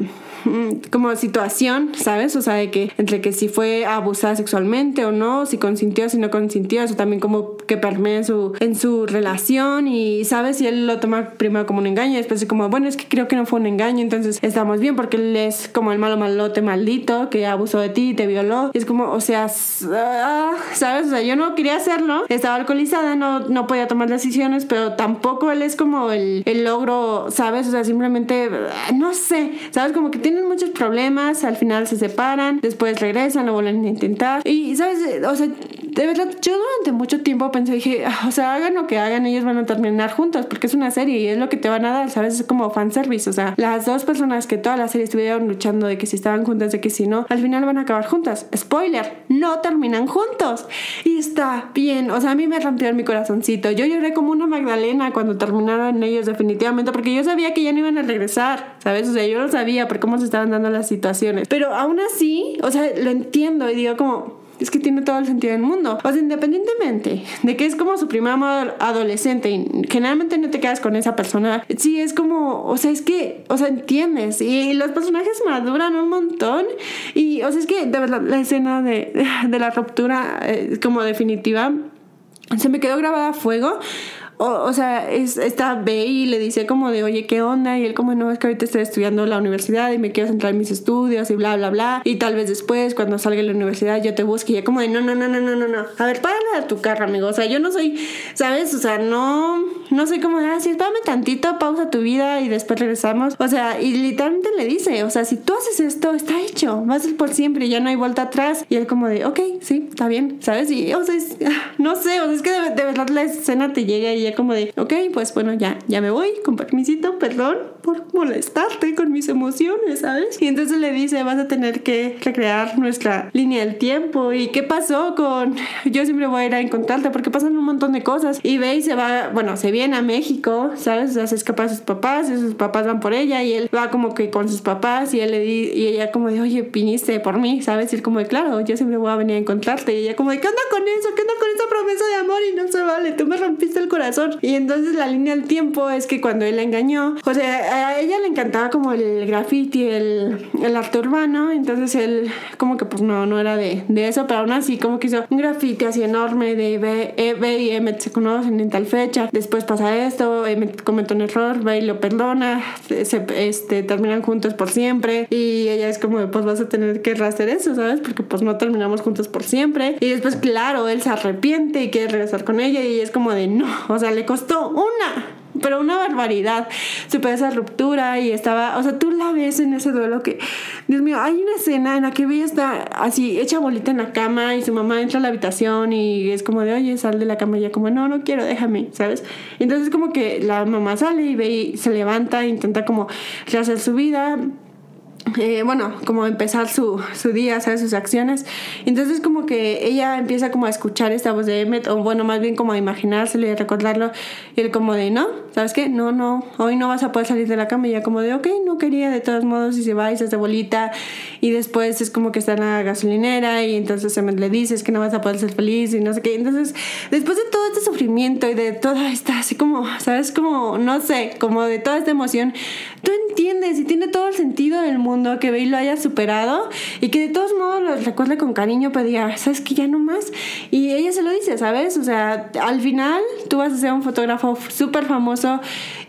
mm, como situación, ¿sabes? O sea, de que entre que si fue abusada sexualmente o no, si consintió, si no consintió, eso también como que permea en su, en su relación y, ¿sabes? Y él lo toma primero como un engaño y después es como, bueno, es que creo que no fue un engaño, entonces estamos bien porque él es como el malo malote maldito que abusó de ti, te violó. Y es como, o sea, ah, ¿sabes? O sea, yo no quería hacerlo, estaba alcoholizada, no, no podía tomar decisiones, pero tampoco él es como el, el logro, ¿sabes? O sea, simplemente, no sé, ¿sabes? Como que tienen muchos problemas, al final se separan, después regresan, lo vuelven a intentar. Y, ¿sabes? O sea, de verdad, yo durante mucho tiempo pensé, dije, ah, o sea, hagan lo que hagan, ellos van a terminar juntos, porque es una serie y es lo que te van a dar, ¿sabes? Es como fanservice, o sea, las dos personas que toda la serie estuvieron luchando de que si estaban juntas, de que si no, al final van a acabar juntas. Spoiler, no terminan juntos. Y está bien, o sea, a mí me rompió mi corazoncito. Yo lloré como una Magdalena cuando terminaron ellos definitivamente, porque yo sabía que ya no iban a regresar, ¿sabes? O sea, yo lo sabía por cómo se estaban dando las situaciones. Pero aún así, o sea, lo entiendo y digo como, es que tiene todo el sentido del mundo. O sea, independientemente de que es como su primer amor adolescente y generalmente no te quedas con esa persona, sí es como, o sea, es que, o sea, entiendes. Y los personajes maduran un montón. Y, o sea, es que de verdad la escena de, de la ruptura eh, como definitiva se me quedó grabada a fuego o, sea, es, está ve y le dice como de, oye, ¿qué onda? Y él como, no, es que ahorita estoy estudiando la universidad y me quiero centrar en mis estudios y bla, bla, bla. Y tal vez después, cuando salga de la universidad, yo te busque y ella como de, no, no, no, no, no, no, no. A ver, párale a tu carro, amigo. O sea, yo no soy, ¿sabes? O sea, no, no soy como, ah, sí, espérame tantito, pausa tu vida y después regresamos. O sea, y literalmente le dice, o sea, si tú haces esto, está hecho, vas a ser por siempre, ya no hay vuelta atrás. Y él como de, ok, sí, está bien, ¿sabes? Y, o sea, no sé, o sea, es que de, de verdad la escena te llega y como de, ok, pues bueno, ya, ya me voy, con permisito, perdón por molestarte con mis emociones, ¿sabes? Y entonces le dice, vas a tener que recrear nuestra línea del tiempo. ¿Y qué pasó con, yo siempre voy a ir a encontrarte porque pasan un montón de cosas. Y ve se va, bueno, se viene a México, ¿sabes? O sea, se escapa a sus papás y sus papás van por ella y él va como que con sus papás y él le di, y ella como de, oye, viniste por mí, ¿sabes? Y como de, claro, yo siempre voy a venir a encontrarte. Y ella como de, ¿qué onda con eso? ¿Qué onda con esa promesa de amor? Y no se vale, tú me rompiste el corazón. Y entonces la línea del tiempo es que cuando él la engañó, o sea, a ella le encantaba como el graffiti, el, el arte urbano, entonces él como que pues no, no era de, de eso, pero aún así como que hizo un graffiti así enorme de B, e, B y M se conocen en tal fecha, después pasa esto, M comete un error, B y lo perdona, se, este, terminan juntos por siempre y ella es como pues vas a tener que hacer eso, ¿sabes? Porque pues no terminamos juntos por siempre y después claro, él se arrepiente y quiere regresar con ella y es como de no, o sea, le costó una pero una barbaridad. Supe esa ruptura y estaba, o sea, tú la ves en ese duelo que, Dios mío, hay una escena en la que ella está así, hecha bolita en la cama y su mamá entra a la habitación y es como de, oye, sal de la cama y ella como, no, no quiero, déjame, ¿sabes? Entonces como que la mamá sale y y se levanta, intenta como rehacer su vida eh, bueno, como empezar su, su día, ¿sabes? Sus acciones. Entonces como que ella empieza como a escuchar esta voz de Emmet, o bueno, más bien como a imaginárselo y a recordarlo, y él como de, no, ¿sabes qué? No, no, hoy no vas a poder salir de la cama, y ella como de, ok, no quería de todos modos, y se va y se hace bolita, y después es como que está en la gasolinera, y entonces Emmet le dice, es que no vas a poder ser feliz, y no sé qué. Entonces, después de todo este sufrimiento y de toda esta, así como, ¿sabes? Como, no sé, como de toda esta emoción, tú entiendes y tiene todo el sentido del mundo que Bey lo haya superado y que de todos modos lo recuerde con cariño, pero diga, ¿sabes que Ya no más. Y ella se lo dice, ¿sabes? O sea, al final tú vas a ser un fotógrafo súper famoso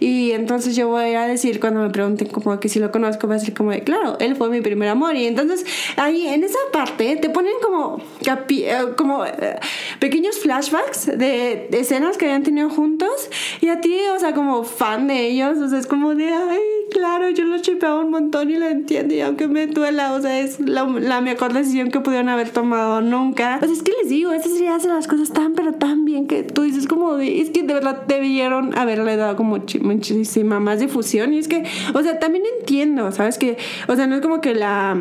y entonces yo voy a decir, cuando me pregunten como que si lo conozco, voy a decir como de, claro, él fue mi primer amor. Y entonces ahí en esa parte te ponen como, eh, como eh, pequeños flashbacks de, escenas que habían tenido juntos y a ti, o sea, como fan de ellos, o sea, es como de, ay, claro, yo lo chipeaba un montón y lo entiendo y aunque me duela, o sea, es la, la, mejor decisión que pudieron haber tomado nunca. O sea, es que les digo, esta serie hace las cosas tan, pero tan bien que tú dices como, de, es que de verdad debieron haberle dado como muchísima más difusión y es que, o sea, también entiendo, ¿sabes? Que, o sea, no es como que la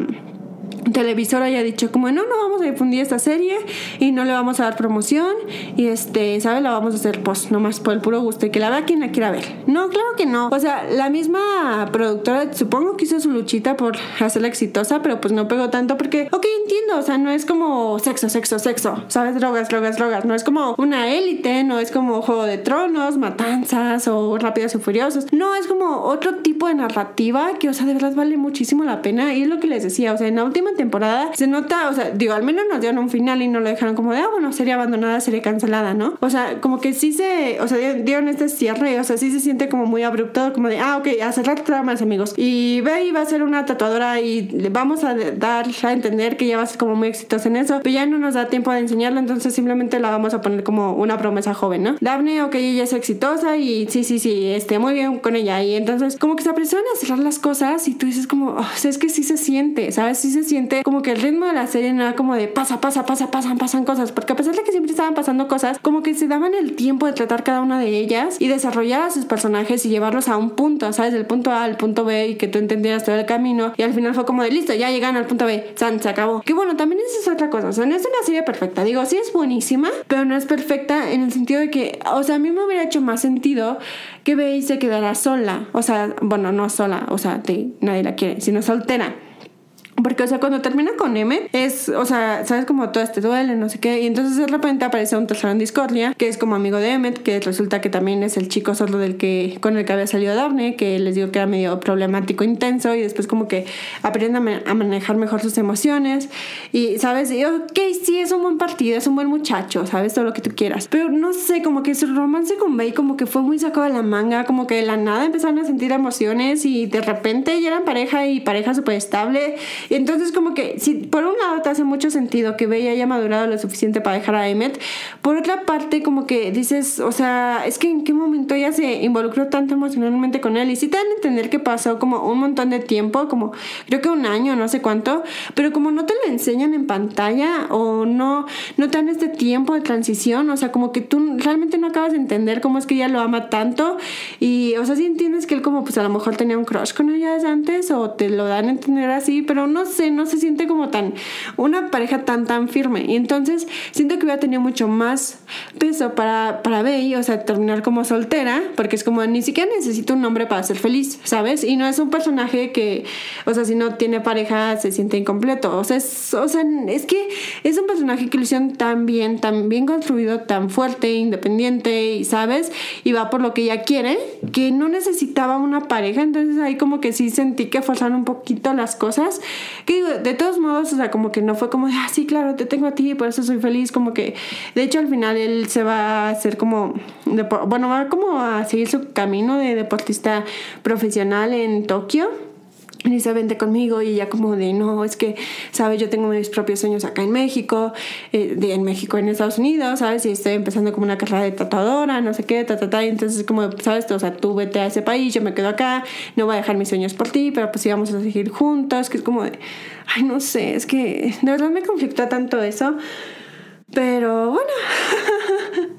televisora haya dicho como no, no vamos a difundir esta serie y no le vamos a dar promoción y este, ¿sabes? La vamos a hacer pues nomás por el puro gusto y que la vea quien la quiera ver. No, claro que no. O sea, la misma productora supongo que hizo su luchita por hacerla exitosa, pero pues no pegó tanto porque, ok, entiendo, o sea, no es como sexo, sexo, sexo, ¿sabes? Drogas, drogas, drogas. No es como una élite, no es como Juego de Tronos, Matanzas o Rápidos y Furiosos. No, es como otro tipo de narrativa que, o sea, de verdad vale muchísimo la pena y es lo que les decía, o sea, en última temporada se nota, o sea, digo, al menos nos dieron un final y no lo dejaron como de, ah, bueno, sería abandonada, sería cancelada, ¿no? O sea, como que sí se, o sea, dieron este cierre, o sea, sí se siente como muy abrupto, como de, ah, ok, a cerrar tramas, amigos. Y ve y va a ser una tatuadora y le vamos a dar a entender que ya va a ser como muy exitosa en eso, pero ya no nos da tiempo de enseñarlo, entonces simplemente la vamos a poner como una promesa joven, ¿no? Daphne, ok, ella es exitosa y sí, sí, sí, este, muy bien con ella. Y entonces, como que se apresuran a cerrar las cosas y tú dices como, oh, o sea, es que sí se siente, ¿sabes? Sí se siente como que el ritmo de la serie no era como de pasa, pasa, pasa, pasan, pasan cosas, porque a pesar de que siempre estaban pasando cosas, como que se daban el tiempo de tratar cada una de ellas y desarrollar a sus personajes y llevarlos a un punto, ¿sabes? Del punto A al punto B y que tú entendieras todo el camino. Y al final fue como de listo, ya llegan al punto B, San, se acabó. Que bueno, también esa es otra cosa, o sea, no es una serie perfecta. Digo, sí es buenísima, pero no es perfecta en el sentido de que, o sea, a mí me hubiera hecho más sentido que Bey se quedara sola. O sea, bueno, no sola, o sea, nadie la quiere, sino soltera. Porque, o sea, cuando termina con M, es, o sea, sabes como todo este duele, no sé qué. Y entonces de repente aparece un tercero en Discordia, que es como amigo de Emmet, que resulta que también es el chico solo del que, con el que había salido Daphne, que les digo que era medio problemático, intenso, y después como que aprende a, manejar mejor sus emociones. Y, sabes, y ok, sí, es un buen partido, es un buen muchacho, sabes, todo lo que tú quieras. Pero no sé, como que su romance con Bey como que fue muy sacado de la manga, como que de la nada empezaron a sentir emociones y de repente ya eran pareja y pareja súper estable entonces como que si por un lado te hace mucho sentido que Bella haya madurado lo suficiente para dejar a Emmet, por otra parte como que dices, o sea, es que en qué momento ella se involucró tanto emocionalmente con él. Y sí te dan a entender que pasó como un montón de tiempo, como creo que un año, no sé cuánto, pero como no te lo enseñan en pantalla o no, no te dan este tiempo de transición, o sea, como que tú realmente no acabas de entender cómo es que ella lo ama tanto. Y, o sea, si entiendes que él como pues a lo mejor tenía un crush con ella desde antes o te lo dan a entender así, pero no sé, no se siente como tan, una pareja tan, tan firme. Y entonces siento que hubiera tenido mucho más peso para, para Bey, o sea, terminar como soltera, porque es como ni siquiera necesito un hombre para ser feliz, ¿sabes? Y no es un personaje que, o sea, si no tiene pareja se siente incompleto. O sea, es, o sea, es que es un personaje que lo hicieron tan bien, tan bien construido, tan fuerte, independiente, y sabes, y va por lo que ella quiere, que no necesitaba una pareja. Entonces ahí como que sí sentí que forzaron un poquito las cosas. Que digo, de todos modos, o sea, como que no fue como de, ah, sí, claro, te tengo a ti por eso soy feliz, como que, de hecho, al final él se va a hacer como, bueno, va como a seguir su camino de deportista profesional en Tokio dice, vente conmigo y ella como de, no, es que, ¿sabes? Yo tengo mis propios sueños acá en México, eh, de, en México, en Estados Unidos, ¿sabes? Y estoy empezando como una carrera de tatuadora, no sé qué, ta, ta, ta. Y entonces como, ¿sabes? O sea, tú vete a ese país, yo me quedo acá, no voy a dejar mis sueños por ti, pero pues íbamos a seguir juntos, que es como de, ay, no sé, es que de verdad me conflictó tanto eso. Pero bueno,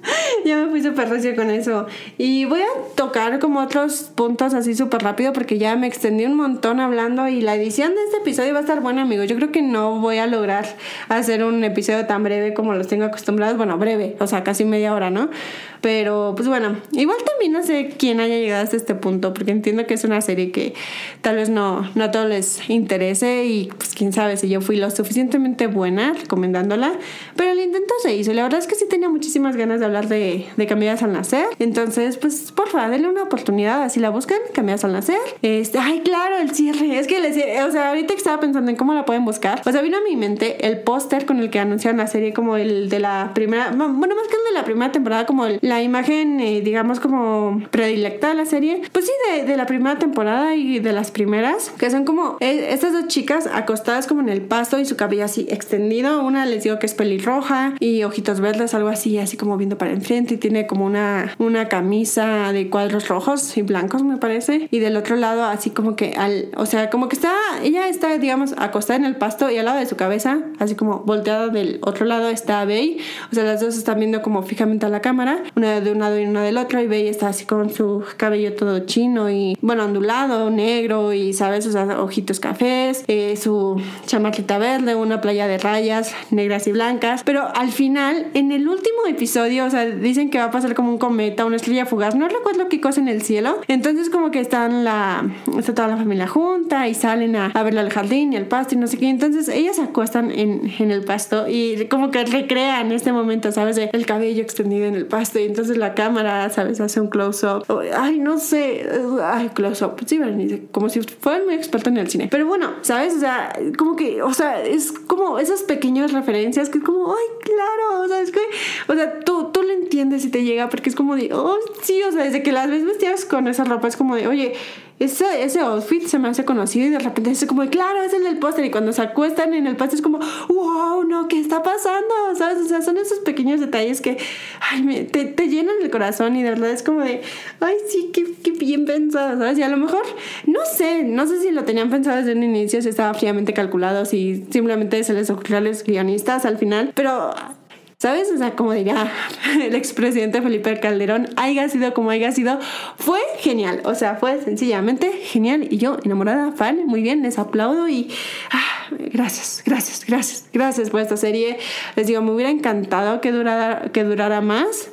ya me fui súper recio con eso. Y voy a tocar como otros puntos así súper rápido porque ya me extendí un montón hablando y la edición de este episodio va a estar buena, amigo. Yo creo que no voy a lograr hacer un episodio tan breve como los tengo acostumbrados. Bueno, breve, o sea, casi media hora, ¿no? Pero pues bueno, igual también no sé quién haya llegado hasta este punto, porque entiendo que es una serie que tal vez no, no a todos les interese y pues quién sabe si yo fui lo suficientemente buena recomendándola, pero el intento se hizo. La verdad es que sí tenía muchísimas ganas de hablar de, de Cambiadas al Nacer, entonces pues porfa, denle una oportunidad, así la buscan, Cambiadas al Nacer. Este, ay, claro, el cierre, es que les, o sea, ahorita que estaba pensando en cómo la pueden buscar, sea, vino a mi mente el póster con el que anunciaron la serie como el de la primera, bueno, más que el de la primera temporada, como el, la imagen, eh, digamos, como predilecta de la serie, pues sí, de, la primera temporada y de las primeras, que son como eh, estas dos chicas acostadas como en el pasto y su cabello así extendido. Una les digo que es pelirroja y ojitos verdes, algo así, así como viendo para enfrente y tiene como una, una camisa de cuadros rojos y blancos, me parece. Y del otro lado, así como que al, o sea, como que está, ella está, digamos, acostada en el pasto y al lado de su cabeza, así como volteada del otro lado, está Bey. O sea, las dos están viendo como fijamente a la cámara, una de un lado y una del otro, y Bey está así con su cabello todo chino y, bueno, ondulado, negro y, ¿sabes? O sea, ojitos cafés, eh, su chamarrita verde, una playa de rayas negras y blancas. Pero al final, en el último episodio, o sea, dicen que va a pasar como un cometa, una estrella fugaz, no recuerdo qué cosa en el cielo. Entonces, como que están la, está toda la familia junta y salen a, a ver al jardín y el pasto y no sé qué. Entonces, ellas se acuestan en, en el pasto y como que recrean este momento, ¿sabes? El cabello extendido en el pasto entonces la cámara, ¿sabes? Hace un close-up. Ay, no sé. Ay, close-up. Sí, como si fueran muy experto en el cine. Pero bueno, ¿sabes? O sea, como que, o sea, es como esas pequeñas referencias que es como, ay, claro, o sea, es que, o sea, tú, tú lo entiendes y te llega porque es como de, oh, sí, o sea, desde que las ves vestidas con esa ropa es como de, oye, ese, ese outfit se me hace conocido y de repente es como, claro, es el del póster y cuando se acuestan en el póster es como, wow, no, ¿qué está pasando? ¿Sabes? O sea, son esos pequeños detalles que, te, te, llenan el corazón y de verdad es como de, ay, sí, qué, qué bien pensado, ¿sabes? Y a lo mejor, no sé, no sé si lo tenían pensado desde un inicio, si estaba fríamente calculado, si simplemente se les ocurrió a los guionistas al final, pero ¿Sabes? O sea, como diría el expresidente Felipe Calderón, haya sido como haya sido, fue genial. O sea, fue sencillamente genial. Y yo, enamorada, fan, muy bien, les aplaudo y ah, gracias, gracias, gracias, gracias por esta serie. Les digo, me hubiera encantado que durara, que durara más.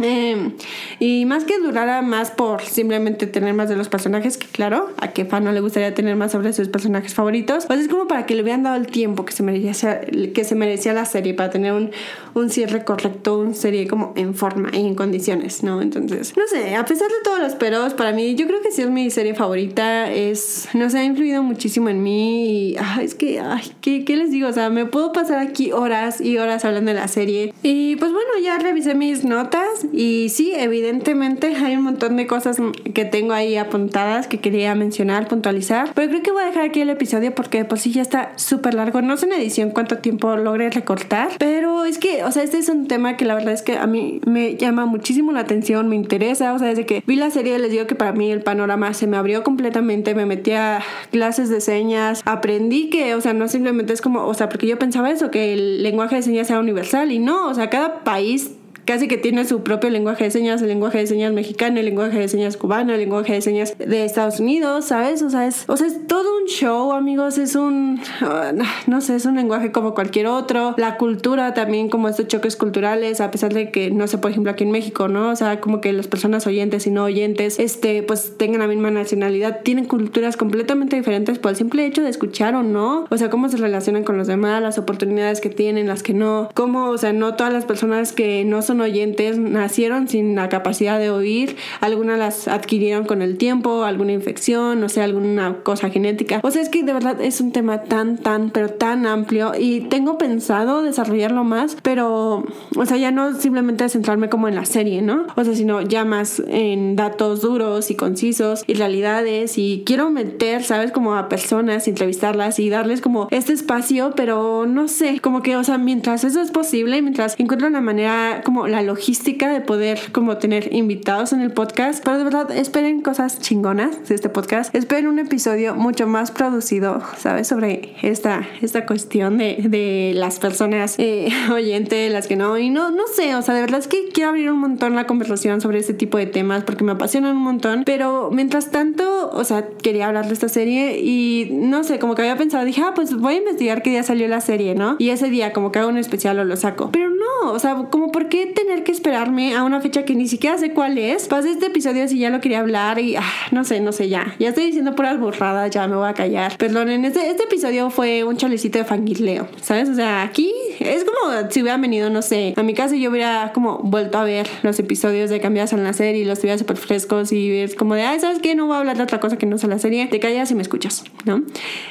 Eh, y más que durara más por simplemente tener más de los personajes, que claro, a qué fan no le gustaría tener más sobre sus personajes favoritos, pues es como para que le hubieran dado el tiempo que se merecía, que se merecía la serie, para tener un, un cierre correcto, una serie como en forma y en condiciones, ¿no? Entonces, no sé, a pesar de todos los peros, para mí yo creo que sí es mi serie favorita, es, no sé, ha influido muchísimo en mí y ay, es que, ¿qué, ¿qué les digo? O sea, me puedo pasar aquí horas y horas hablando de la serie y pues bueno, ya revisé mis notas y sí, evidentemente hay un montón de cosas que tengo ahí apuntadas que quería mencionar, puntualizar. Pero creo que voy a dejar aquí el episodio porque por sí ya está súper largo. No sé en edición cuánto tiempo logré recortar. Pero es que, o sea, este es un tema que la verdad es que a mí me llama muchísimo la atención, me interesa. O sea, desde que vi la serie les digo que para mí el panorama se me abrió completamente. Me metí a clases de señas. Aprendí que, o sea, no simplemente es como, o sea, porque yo pensaba eso, que el lenguaje de señas sea universal. Y no, o sea, cada país casi que tiene su propio lenguaje de señas, el lenguaje de señas mexicano, el lenguaje de señas cubano, el lenguaje de señas de Estados Unidos, ¿sabes? O sea, es, o sea, es todo un show, amigos, es un, uh, no sé, es un lenguaje como cualquier otro. La cultura también, como estos choques culturales, a pesar de que, no sé, por ejemplo, aquí en México, ¿no? O sea, como que las personas oyentes y no oyentes, este, pues tengan la misma nacionalidad, tienen culturas completamente diferentes por el simple hecho de escuchar o no. O sea, cómo se relacionan con los demás, las oportunidades que tienen, las que no. Cómo, o sea, no todas las personas que no son oyentes nacieron sin la capacidad de oír, algunas las adquirieron con el tiempo, alguna infección, o sea, alguna cosa genética. O sea, es que de verdad es un tema tan, tan, pero tan amplio y tengo pensado desarrollarlo más, pero, o sea, ya no simplemente centrarme como en la serie, ¿no? O sea, sino ya más en datos duros y concisos y realidades y quiero meter, ¿sabes? Como a personas, entrevistarlas y darles como este espacio, pero no sé, como que, o sea, mientras eso es posible, mientras encuentro una manera como la logística de poder como tener invitados en el podcast. Pero de verdad, esperen cosas chingonas de este podcast. Esperen un episodio mucho más producido, ¿sabes? Sobre esta, esta cuestión de, de las personas eh, oyentes, las que no. Y no, no sé, o sea, de verdad es que quiero abrir un montón la conversación sobre este tipo de temas porque me apasionan un montón. Pero mientras tanto, o sea, quería hablar de esta serie y no sé, como que había pensado, dije, ah, pues voy a investigar qué día salió la serie, ¿no? Y ese día como que hago un especial o lo saco. Pero no, o sea, como por qué tener que esperarme a una fecha que ni siquiera sé cuál es. Pasé este episodio si ya lo quería hablar y ah, no sé, no sé ya. Ya estoy diciendo puras burradas, ya me voy a callar. Perdonen, este, este episodio fue un chalecito de fangirleo, ¿sabes? O sea, aquí es como si hubiera venido, no sé, a mi casa yo hubiera como vuelto a ver los episodios de Cambiadas en la serie y los tuviera súper frescos y es como de, ay, ¿sabes qué? No voy a hablar de otra cosa que no sea la serie. Te callas y me escuchas, ¿no?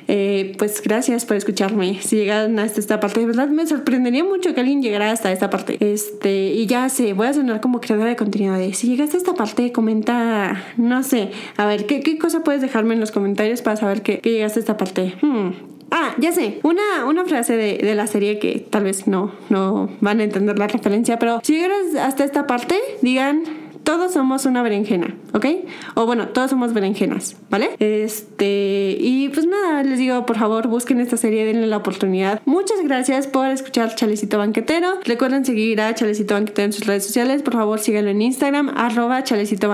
Eh, pues gracias por escucharme. Si llegan hasta esta parte, de verdad me sorprendería mucho que alguien llegara hasta esta parte. Este, y ya sé, voy a sonar como creadora de contenido. Si llegaste a esta parte, comenta, no sé, a ver, ¿qué, qué cosa puedes dejarme en los comentarios para saber que, que llegaste a esta parte? Hmm. Ah, ya sé, una, una frase de, de, la serie que tal vez no, no van a entender la referencia, pero si llegaron hasta esta parte, digan todos somos una berenjena, ¿ok? O bueno, todos somos berenjenas, ¿vale? Este, y pues nada, les digo, por favor, busquen esta serie, denle la oportunidad. Muchas gracias por escuchar Chalecito Banquetero. Recuerden seguir a Chalecito Banquetero en sus redes sociales. Por favor, síganlo en Instagram, arroba Chalecito.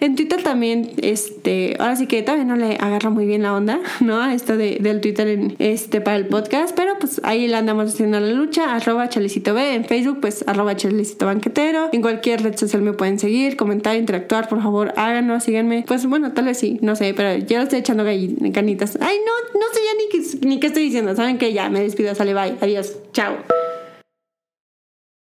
En Twitter también, este, ahora sí que todavía no le agarra muy bien la onda, ¿no? Esto de, del Twitter este, para el podcast, pero pues ahí le andamos haciendo la lucha, arroba Chalecito B. En Facebook, pues arroba Chalecito Banquetero. En cualquier red social me pueden seguir, comentar, interactuar, por favor, háganlo, síganme. Pues bueno, tal vez sí, no sé, pero ya lo estoy echando canitas. Ay, no, no sé ya ni ni qué estoy diciendo. Saben que ya me despido, sale, bye, adiós, chao.